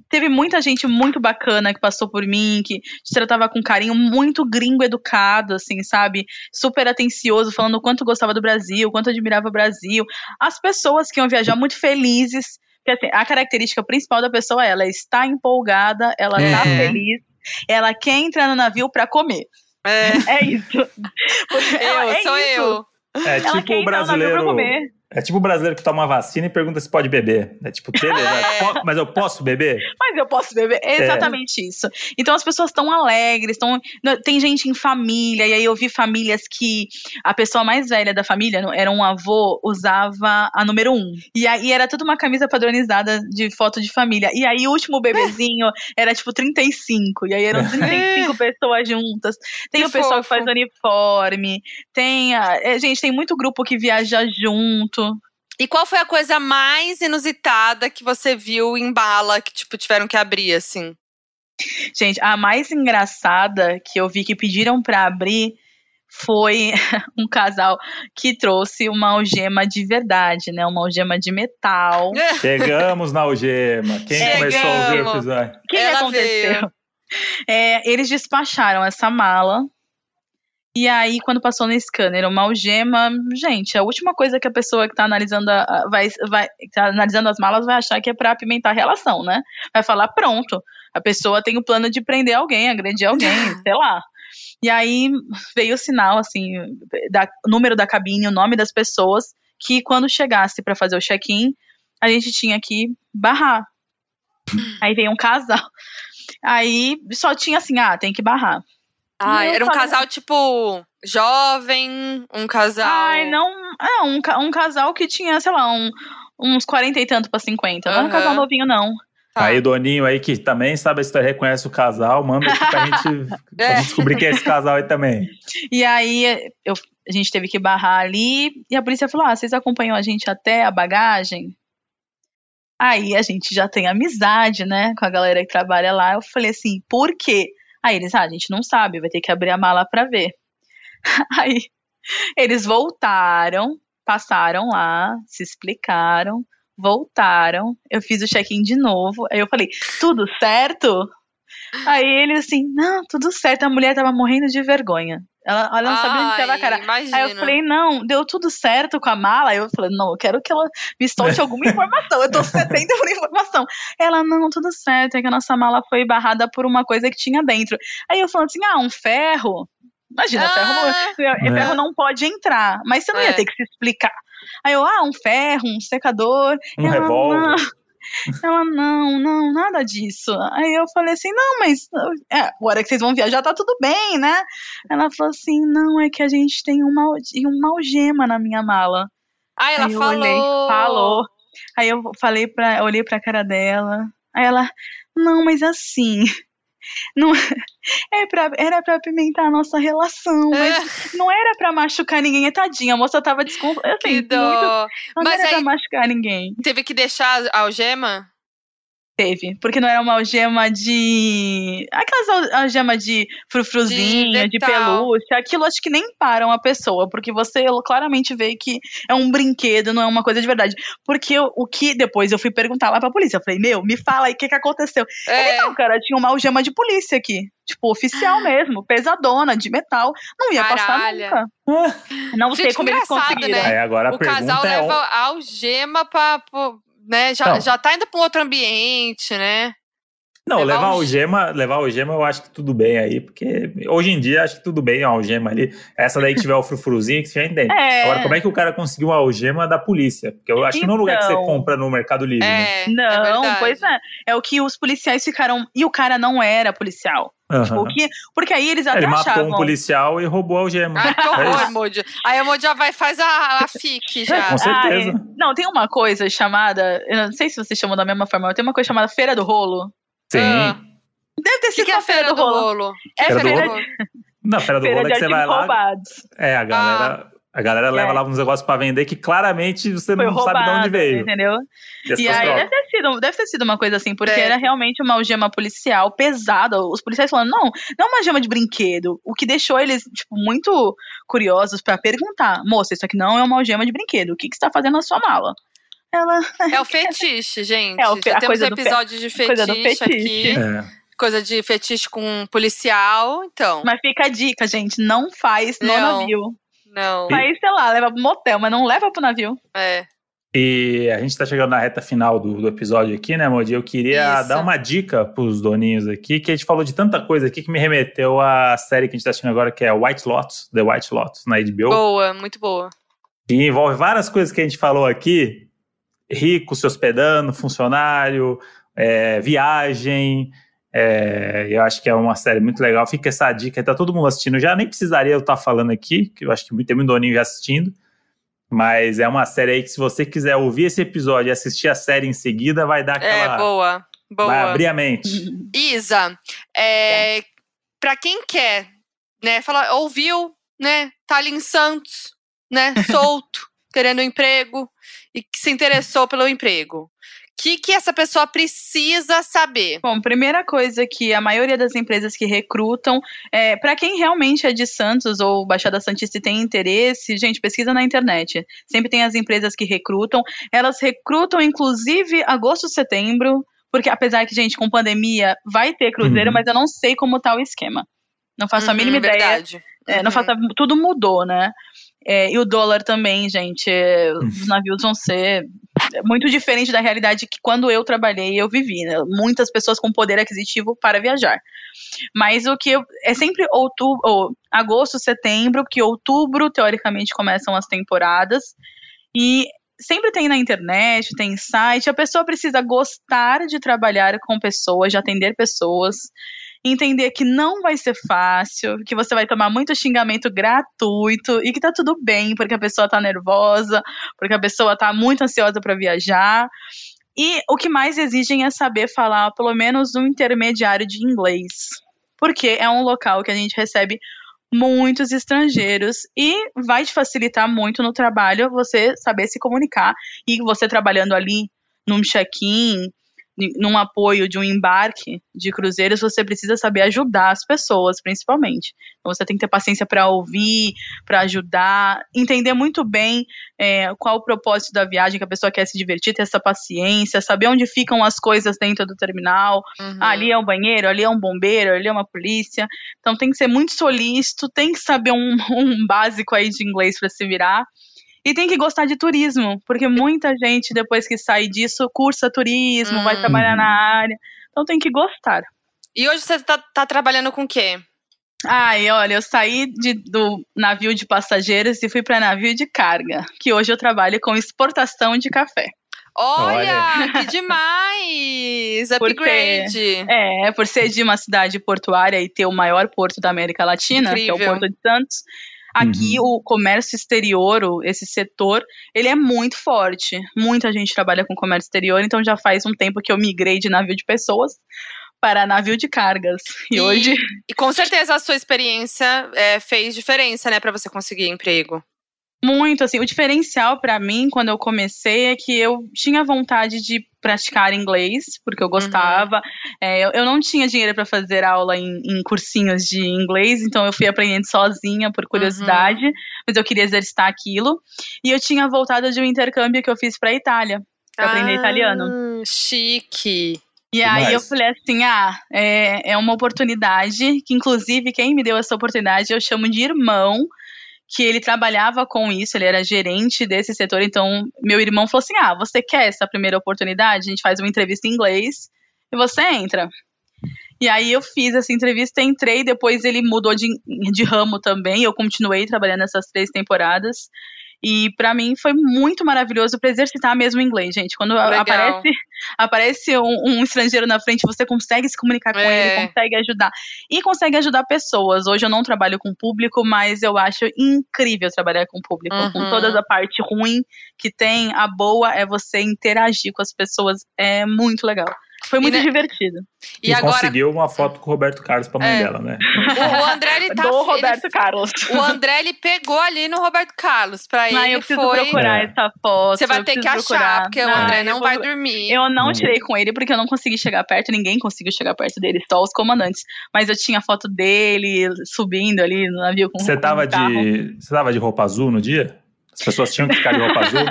teve muita gente muito bacana que passou por mim, que te tratava com carinho, muito gringo educado, assim, sabe? Super atencioso, falando o quanto gostava do Brasil, o quanto admirava o Brasil. As pessoas que iam viajar muito felizes. Porque, assim, a característica principal da pessoa é ela está empolgada, ela está É. feliz, ela quer entrar no navio para comer. É, É isso. Eu, é sou isso. eu. É Ela tipo quer o entrar no navio pra brasileiro. É tipo o brasileiro que toma vacina e pergunta se pode beber. É tipo, beleza, É. mas eu posso beber? Mas eu posso beber. É exatamente isso. Então as pessoas estão alegres, estão. Tem gente em família, e aí eu vi famílias que a pessoa mais velha da família, era um avô, usava a número um. E aí era tudo uma camisa padronizada de foto de família. E aí o último bebezinho era tipo 35. E aí eram 35 pessoas juntas. Tem Que o pessoal que fofo. faz uniforme. Tem. A, é, gente, tem muito grupo que viaja junto. E qual foi a coisa mais inusitada que você viu em bala que, tipo, tiveram que abrir, assim? Gente, a mais engraçada que eu vi que pediram pra abrir foi um casal que trouxe uma algema de verdade, né? Uma algema de metal. Chegamos na algema. Quem começou a ouvir o Chegamos. episódio? O que, aconteceu? veio. É, eles despacharam essa mala. E aí, quando passou no scanner, uma algema, gente, a última coisa que a pessoa que tá analisando, a, vai, vai, tá analisando as malas vai achar que é pra apimentar a relação, né? Vai falar, pronto, a pessoa tem o plano de prender alguém, agredir alguém, sei lá. E aí veio o sinal, assim, da número da cabine, o nome das pessoas, que quando chegasse pra fazer o check-in, a gente tinha que barrar. Aí veio um casal. Aí só tinha assim, ah, tem que barrar. Ai, Eu era um casal, tipo, jovem, um casal. Ai, não. É, um, um casal que tinha, sei lá, um- uns 40 e tanto pra 50. Não é um casal novinho, não. Tá. Aí, Doninho aí, que também sabe a história, reconhece o casal, manda aqui pra gente, pra É. gente descobrir quem é esse casal aí também. E aí eu, a gente teve que barrar ali. E a polícia falou: ah, vocês acompanham a gente até a bagagem? Aí a gente já tem amizade, né, com a galera que trabalha lá. Eu falei assim, por quê? Aí eles, ah, a gente não sabe, vai ter que abrir a mala pra ver. Aí eles voltaram, passaram lá, se explicaram, voltaram. Eu fiz o check-in de novo. Aí eu falei, tudo certo? Aí ele assim, não, tudo certo. A mulher tava morrendo de vergonha. Ela, ela não sabia onde tava a cara. Imagina. Aí eu falei, não, deu tudo certo com a mala. Aí eu falei, não, eu quero que ela me solte alguma informação. Eu tô sedenta por informação. Ela, não, tudo certo. É que a nossa mala foi barrada por uma coisa que tinha dentro. Aí eu falando assim, ah, um ferro? Imagina, Ah. ferro, Né? ferro não pode entrar, mas você não É. ia ter que se explicar. Aí eu, ah, um ferro, um secador. Um Ela, revólver. Ela, não, não, nada disso. Aí eu falei assim, não, mas é, a hora que vocês vão viajar tá tudo bem, né? Ela falou assim, não, é que a gente tem uma, uma algema na minha mala. Ah, ela Aí eu falou. olhei, falou. Aí eu falei pra, olhei pra cara dela. Aí ela, não, mas assim, não é pra, era pra apimentar a nossa relação, mas não era pra machucar ninguém. É tadinha, a moça tava desconfiada. Que Assim, muito, dó. não Mas era pra aí- machucar ninguém. Teve que deixar a algema? Teve, porque não era uma algema de. Aquelas al- algema de frufruzinho, de, vegetal. pelúcia. Aquilo acho que nem param a pessoa, porque você claramente vê que é um brinquedo, não é uma coisa de verdade. Porque o, o que depois eu fui perguntar lá pra polícia. Eu falei, meu, me fala aí o que, que aconteceu. É. Então, cara, tinha uma algema de polícia aqui. Tipo, oficial mesmo, pesadona, de metal. Não ia passar Caralho. nunca. Não sei Gente, como eles conseguiram. né? Aí agora a o casal pergunta é. leva a algema pra. Né? Já, Não. já tá indo pra um outro ambiente, né? Não, Levar levar alge- algema, levar algema eu acho que tudo bem aí, porque hoje em dia acho que tudo bem a algema ali. Essa daí que tiver o frufruzinho, que você já entende. É. Agora, como é que o cara conseguiu uma algema da polícia? Porque eu acho que não é um lugar que você Então. compra no Mercado Livre, né? É. Não, é pois é. É o que os policiais ficaram. E o cara não era policial. Aham. O que, porque aí eles até Ele achavam. matou um policial e roubou a algema. Ai, que É horror. Emoji. Aí a Emoji já vai e faz a, a FIC já. com certeza. É. Não, tem uma coisa chamada. Eu não sei se vocês chamam da mesma forma, mas tem uma coisa chamada Feira do Rolo. Sim. Ah. Deve ter O que, sido que é a feira do rolo? É Feira do rolo? Na feira do feira rolo é de que você vai artigos lá. roubados. É, a galera. A galera leva É. lá uns negócios pra vender que claramente você Foi não sabe de roubado, onde veio. entendeu? E E aí deve ter, sido, deve ter sido uma coisa assim, porque Deve. era realmente uma algema policial pesada. Os policiais falando, não, não é uma algema de brinquedo. O que deixou eles, tipo, muito curiosos pra perguntar: moça, isso aqui não é uma algema de brinquedo. O que, que você tá fazendo na sua mala? Ela. É o fetiche, gente. É o fe- Já a temos do fe- episódio de fetiche, coisa fetiche. aqui. É. Coisa de fetiche com policial. Então, Mas fica a dica, gente, não faz no Não. navio. não. Aí, sei lá, leva pro motel, mas não leva pro navio. É. E a gente tá chegando na reta final do, do episódio aqui, né, Modi? Eu queria Isso. dar uma dica pros doninhos aqui, que a gente falou de tanta coisa aqui que me remeteu à série que a gente tá assistindo agora, que é White Lotus, The White Lotus, na HBO. Boa, muito boa. que envolve várias coisas que a gente falou aqui: rico se hospedando, funcionário, é, viagem. é, eu acho que é uma série muito legal. Fica essa dica, tá todo mundo assistindo. Já nem precisaria eu estar falando aqui, que eu acho que tem muito doninho já assistindo. Mas é uma série aí que, se você quiser ouvir esse episódio e assistir a série em seguida, vai dar É, aquela. boa. Boa. vai abrir a mente. Isa, é, pra quem quer, né, falar, ouviu, né, tá ali em Santos, né, solto, querendo um emprego e que se interessou pelo emprego. O que, que essa pessoa precisa saber? Bom, primeira coisa que a maioria das empresas que recrutam, é, para quem realmente é de Santos ou Baixada Santista e tem interesse, gente, pesquisa na internet. Sempre tem as empresas que recrutam. Elas recrutam, inclusive, agosto, setembro, porque apesar que, gente, com pandemia vai ter cruzeiro, Uhum. mas eu não sei como tá o esquema. Não faço a Uhum, mínima ideia. verdade. É, não Uhum. faço, a- tudo mudou, né? É, e o dólar também, gente. é, os navios vão ser muito diferente da realidade que quando eu trabalhei eu vivi. Né? Muitas pessoas com poder aquisitivo para viajar. Mas o que eu, é sempre outubro, ou agosto, setembro, que outubro teoricamente começam as temporadas e sempre tem na internet, tem site. A pessoa precisa gostar de trabalhar com pessoas, de atender pessoas entender que não vai ser fácil, que você vai tomar muito xingamento gratuito e que tá tudo bem, porque a pessoa tá nervosa, porque a pessoa tá muito ansiosa para viajar. E o que mais exigem é saber falar pelo menos um intermediário de inglês, porque é um local que a gente recebe muitos estrangeiros e vai te facilitar muito no trabalho você saber se comunicar e você trabalhando ali num check-in, num apoio de um embarque de cruzeiros, você precisa saber ajudar as pessoas, principalmente. Então você tem que ter paciência para ouvir, para ajudar, entender muito bem é, qual o propósito da viagem, que a pessoa quer se divertir, ter essa paciência, saber onde ficam as coisas dentro do terminal. Uhum. Ah, ali é um banheiro, ali é um bombeiro, ali é uma polícia. Então tem que ser muito solícito, tem que saber um, um básico aí de inglês para se virar. E tem que gostar de turismo, porque muita gente, depois que sai disso, cursa turismo, vai Hum. trabalhar na área. Então tem que gostar. E hoje você tá, tá trabalhando com o quê? Ai, olha, eu saí de, do navio de passageiros e fui para navio de carga, que hoje eu trabalho com exportação de café. Olha, Olha. que demais! Upgrade! é, por ser de uma cidade portuária e ter o maior porto da América Latina, Incrível. que é o Porto de Santos, Aqui uhum. o comércio exterior, esse setor, ele é muito forte. Muita gente trabalha com comércio exterior, então já faz um tempo que eu migrei de navio de pessoas para navio de cargas. E, e hoje. E com certeza a sua experiência é, fez diferença, né, para você conseguir emprego. Muito, assim, o diferencial para mim quando eu comecei é que eu tinha vontade de praticar inglês, porque eu gostava. Uhum. É, eu, eu, não tinha dinheiro para fazer aula em, em, cursinhos de inglês, então eu fui aprendendo sozinha por curiosidade, uhum. mas eu queria exercitar aquilo. E eu tinha voltado de um intercâmbio que eu fiz para Itália, para ah, aprender italiano. Chique. E aí eu falei assim, ah, é, é uma oportunidade, que inclusive quem me deu essa oportunidade eu chamo de irmão, que ele trabalhava com isso, ele era gerente desse setor, então meu irmão falou assim, ah, você quer essa primeira oportunidade? A gente faz uma entrevista em inglês e você entra. E aí eu fiz essa entrevista, entrei, depois ele mudou de, de ramo também, eu continuei trabalhando essas três temporadas. E para mim foi muito maravilhoso para exercitar mesmo o inglês, gente. Quando Legal. aparece, aparece um, um, estrangeiro na frente, você consegue se comunicar com é. ele, consegue ajudar. E consegue ajudar pessoas. Hoje eu não trabalho com público, mas eu acho incrível trabalhar com público. Uhum. Com toda a parte ruim que tem, a boa é você interagir com as pessoas. É muito legal. Foi muito e, né? divertido. E, e agora... conseguiu uma foto com o Roberto Carlos pra mãe é. dela, né? O, André, ele tá... Do Roberto ele, Carlos. O André, ele pegou ali no Roberto Carlos. Pra ele ah, eu preciso foi... procurar é. essa foto. Você vai ter que achar, procurar. porque não, o André não vou... vai dormir. Eu não tirei com ele, porque eu não consegui chegar perto. Ninguém conseguiu chegar perto dele, só os comandantes. Mas eu tinha foto dele subindo ali no navio com Você tava, de, você tava de roupa azul no dia? As pessoas tinham que ficar de roupa azul,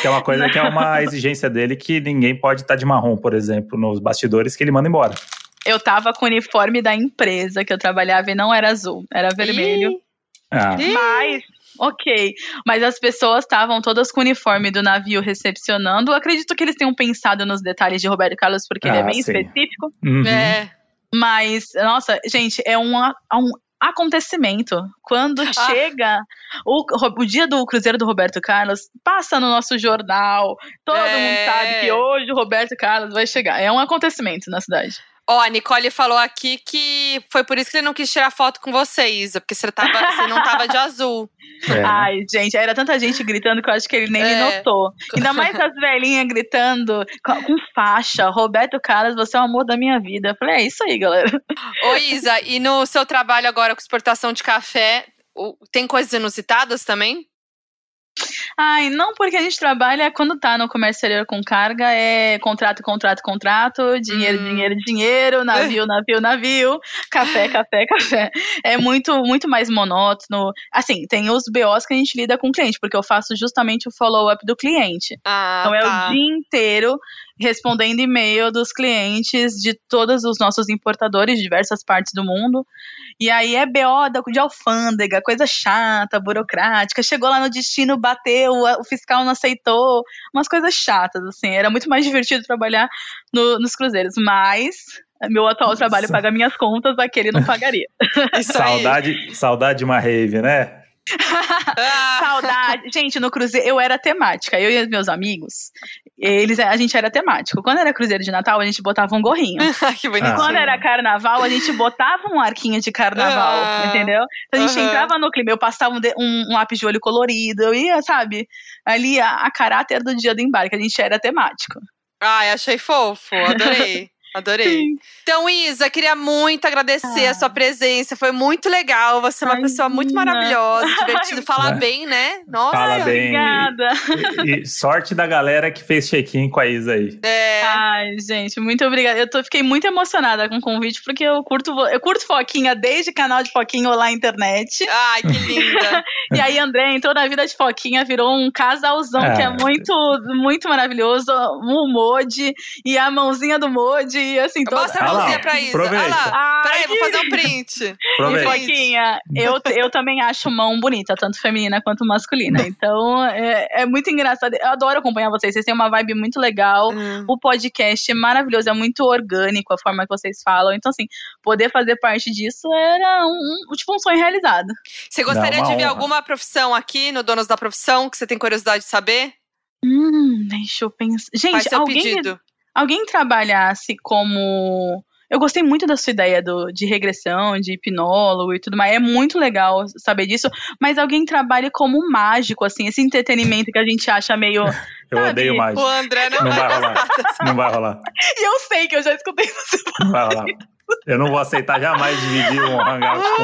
que é uma coisa que é uma exigência dele que ninguém pode estar de marrom, por exemplo, nos bastidores que ele manda embora. Eu tava com o uniforme da empresa que eu trabalhava e não era azul, era vermelho. Ah. Mas ok. Mas as pessoas estavam todas com o uniforme do navio recepcionando. Eu acredito que eles tenham pensado nos detalhes de Roberto Carlos, porque ah, ele é ah, bem sim. específico. Uhum. É. Mas, nossa, gente, é um, é um acontecimento. Quando ah. chega o, o dia do Cruzeiro do Roberto Carlos, passa no nosso jornal, todo é. mundo sabe que hoje o Roberto Carlos vai chegar. É um acontecimento na cidade. Ó, a Nicole falou aqui que foi por isso que ele não quis tirar foto com vocês, porque você, tava, você não tava de azul. É. Ai, gente, era tanta gente gritando que eu acho que ele nem é. me notou. Ainda mais as velhinhas gritando com, com, faixa. Roberto Carlos, você é o amor da minha vida. Eu falei, é isso aí, galera. Ô, Isa, e no seu trabalho agora com exportação de café, tem coisas inusitadas também? Ai, não, porque a gente trabalha quando tá no comércio exterior com carga, é contrato, contrato, contrato, dinheiro, hum. dinheiro, dinheiro, navio, navio, navio, café, café, café. É muito, muito mais monótono. Assim, tem os BOs que a gente lida com o cliente, porque eu faço justamente o follow-up do cliente. Ah, então é tá. o dia inteiro respondendo e-mail dos clientes de todos os nossos importadores de diversas partes do mundo. E aí é BO de alfândega, coisa chata, burocrática. Chegou lá no destino, bateu, o fiscal não aceitou. Umas coisas chatas, assim. Era muito mais divertido trabalhar no, nos cruzeiros. Mas meu atual trabalho paga minhas contas, aquele não pagaria. saudade, saudade de uma rave, né? Saudade. Gente, no cruzeiro eu era temática. Eu e meus amigos, eles, a gente era temático. Quando era cruzeiro de Natal, a gente botava um gorrinho. que bonitinho. Quando era carnaval, a gente botava um arquinho de carnaval, ah, entendeu? Então a gente entrava no clima. Eu passava um, um, um, lápis de olho colorido. Eu ia, sabe, ali a, a caráter do dia do embarque. A gente era temático. Ai, achei fofo. Adorei. Adorei. Sim. Então, Isa, queria muito agradecer ah. a sua presença. Foi muito legal. Você é uma Ai, pessoa muito maravilhosa, divertida. Fala é. bem, né? Nossa, Fala bem. Obrigada. E, e, sorte da galera que fez check-in com a Isa aí. É. Ai, gente, muito obrigada. Eu tô, fiquei muito emocionada com o convite, porque eu curto, eu curto Foquinha desde canal de Foquinha lá na internet. Ai, que linda. e aí, André entrou na vida de Foquinha, virou um casalzão é. que é muito, muito maravilhoso. O Modi e a mãozinha do Modi e assim, toda... Mostra a Ah mãozinha pra Isa. Olha aproveita. lá. Ai, Peraí, vou fazer um print. E, Aproveita. Foquinha, eu, eu também acho mão bonita, tanto feminina quanto masculina. Então, é, é muito engraçado. Eu adoro acompanhar vocês. Vocês têm uma vibe muito legal. Hum. O podcast é maravilhoso, é muito orgânico a forma que vocês falam. Então, assim, poder fazer parte disso era um, um- tipo um sonho realizado. Você gostaria Não, de ver honra. alguma profissão aqui no Donos da Profissão que você tem curiosidade de saber? Hum, deixa eu pensar. Faz Gente, seu alguém, pedido. Alguém trabalhasse como. Eu gostei muito da sua ideia do, de regressão, de hipnólogo e tudo mais. É muito legal saber disso. Mas alguém trabalhe como mágico, assim, esse entretenimento que a gente acha meio. Eu Sabe? odeio mais. O André não, Não vai vai rolar. Não vai rolar. E eu sei que eu já escutei você Não vai rolar. Eu não vou aceitar jamais dividir um hangout com.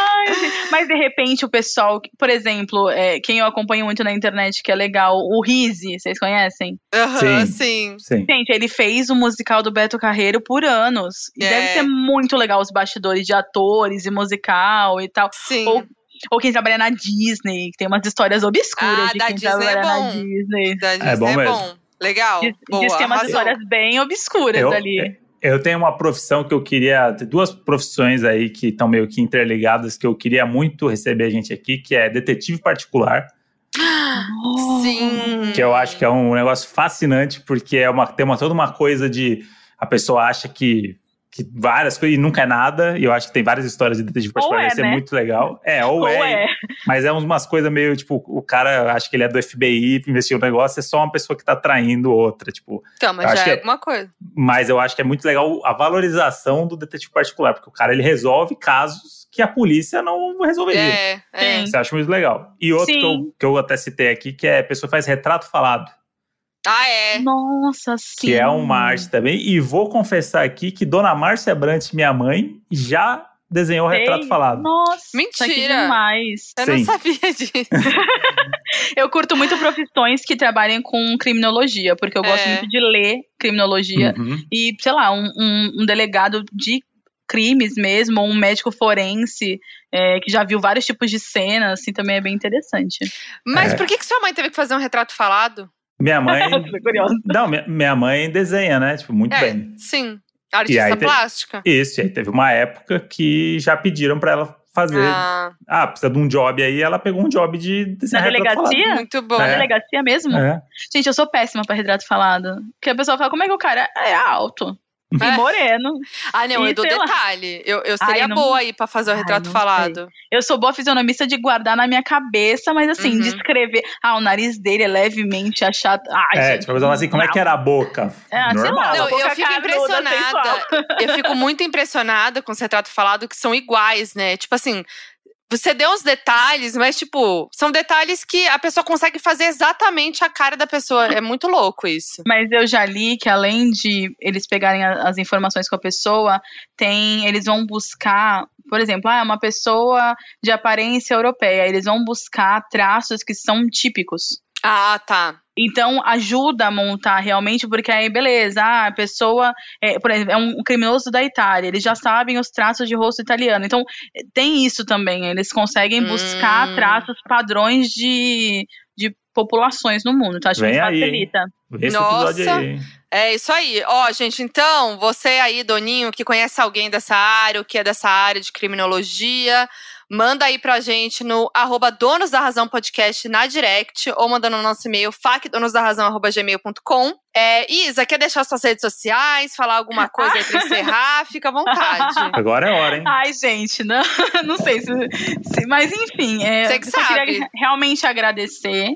Ai, gente. Mas de repente o pessoal, por exemplo, é, quem eu acompanho muito na internet que é legal, o Rizzi, vocês conhecem? Aham, Sim. sim. Sim. Gente, ele fez o musical do Beto Carreiro por anos. E É. deve ser muito legal os bastidores de atores e musical e tal. Sim. Ou, ou quem trabalha na Disney, que tem umas histórias obscuras Ah, de quem Disney é trabalha na bom. Disney. Da Disney bom é mesmo. bom. Legal. Diz, Boa, diz que tem umas arrasou. histórias bem obscuras Eu, ali. Eu tenho uma profissão que eu queria. Tem duas profissões aí que estão meio que interligadas que eu queria muito receber a gente aqui, que é detetive particular. Sim. Que eu acho que é um negócio fascinante, porque é uma, tem uma, toda uma coisa de. A pessoa acha que, que várias coisas e nunca é nada, e eu acho que tem várias histórias de detetive particular, é, isso é né? muito legal. É, ou, Ou é, é. Mas é umas coisas meio, tipo, o cara acha que ele é do FBI, investiu no negócio, é só uma pessoa que tá traindo outra, tipo. Então, mas acho já que é é- alguma coisa. Mas eu acho que é muito legal a valorização do detetive particular, porque o cara ele resolve casos que a polícia não resolveria. É, é. Eu acho muito legal. E outro que eu, que eu até citei aqui, que é a pessoa que faz retrato falado, Ah, é. Nossa, sim. que é uma arte também. E vou confessar aqui que Dona Márcia Brant, minha mãe, já desenhou Sei. retrato falado. Nossa, que Mentira. demais. Eu Sim. não sabia disso. Eu curto muito profissões que trabalhem com criminologia, porque eu gosto É. muito de ler criminologia. Uhum. E, sei lá, um, um- um delegado de crimes mesmo, ou um médico forense, é, que já viu vários tipos de cenas, assim, também é bem interessante. Mas É. por que, que sua mãe teve que fazer um retrato falado? Minha mãe. Não, minha, minha mãe desenha, né? Tipo, muito É, bem. sim. Artista aí plástica. Isso, e aí teve uma época que já pediram pra ela fazer. Ah, Ah, precisa de um job aí, ela pegou um job de Na desenhar falado. delegacia? muito bom. Na É. delegacia mesmo? É. Gente, eu sou péssima pra retrato falado. Porque a pessoa fala, como é que o cara é alto? E É. moreno. Ah, não, E eu dou sei detalhe. Eu, eu Ai, seria não- boa aí pra fazer o Ai, retrato não falado. Eu sou boa fisionomista de guardar na minha cabeça, mas assim, Uhum. de escrever. Ah, o nariz dele é levemente achado. Ai, É, gente, tipo, assim, como é que era a boca? É, sei lá, Normal. Não, boca eu fico impressionada. Eu fico muito impressionada com os retratos falados que são iguais, né? Tipo assim, você deu uns detalhes, mas, tipo, são detalhes que a pessoa consegue fazer exatamente a cara da pessoa. É muito louco isso. Mas eu já li que além de eles pegarem as informações com a pessoa, tem, eles vão buscar, por exemplo, ah, uma pessoa de aparência europeia, eles vão buscar traços que são típicos. Ah, tá. Então ajuda a montar realmente, porque aí beleza, ah, a pessoa, é, por exemplo, é um criminoso da Itália, eles já sabem os traços de rosto italiano. Então eh, tem isso também, eles conseguem buscar Hum. traços padrões de, de populações no mundo. Então acho que Vem aí, hein? facilita. Esse Nossa. aí. É isso aí. Ó, gente, então, você aí, Doninho, que conhece alguém dessa área, ou que é dessa área de criminologia, manda aí pra gente no arroba Donos da Razão Podcast na direct, ou mandando no nosso e-mail, facdonosdarrazão.gmail.com. É, Isa, quer deixar suas redes sociais, falar alguma coisa aí pra encerrar? Fica à vontade. Agora é hora, hein? Ai, gente, não, não sei se, se- Mas enfim, é, Você que sabe. queria realmente agradecer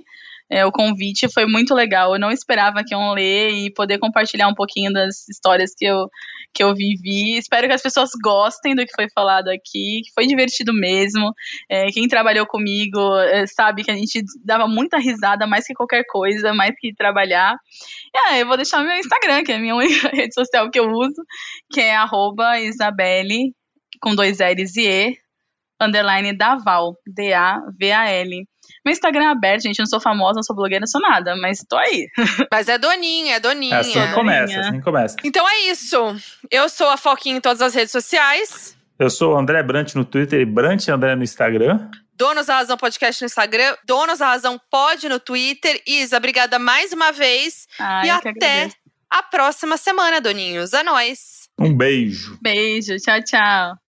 é, o convite, foi muito legal. Eu não esperava que iam ler e poder compartilhar um pouquinho das histórias que eu, que eu vivi. Espero que as pessoas gostem do que foi falado aqui, que foi divertido mesmo. É, quem trabalhou comigo é, sabe que a gente dava muita risada, mais que qualquer coisa, mais que trabalhar. E, ah, eu vou deixar meu Instagram, que é a minha única rede social que eu uso, que é Isabelle, com dois L's e E, underline Daval, D-A-V-A-L. Meu Instagram é aberto, gente, eu não sou famosa, não sou blogueira, não sou nada, mas tô aí. Mas é Doninha, é Doninha. É assim que começa, assim que começa. Então é isso. Eu sou a Foquinha em todas as redes sociais. Eu sou o André Brant no Twitter e Brant André no Instagram. Donos da Razão Podcast no Instagram, Donos da Razão Pod no Twitter. Isa, obrigada mais uma vez. Ai, e até a próxima semana, doninhos. A nós. Um beijo. Beijo, tchau, tchau.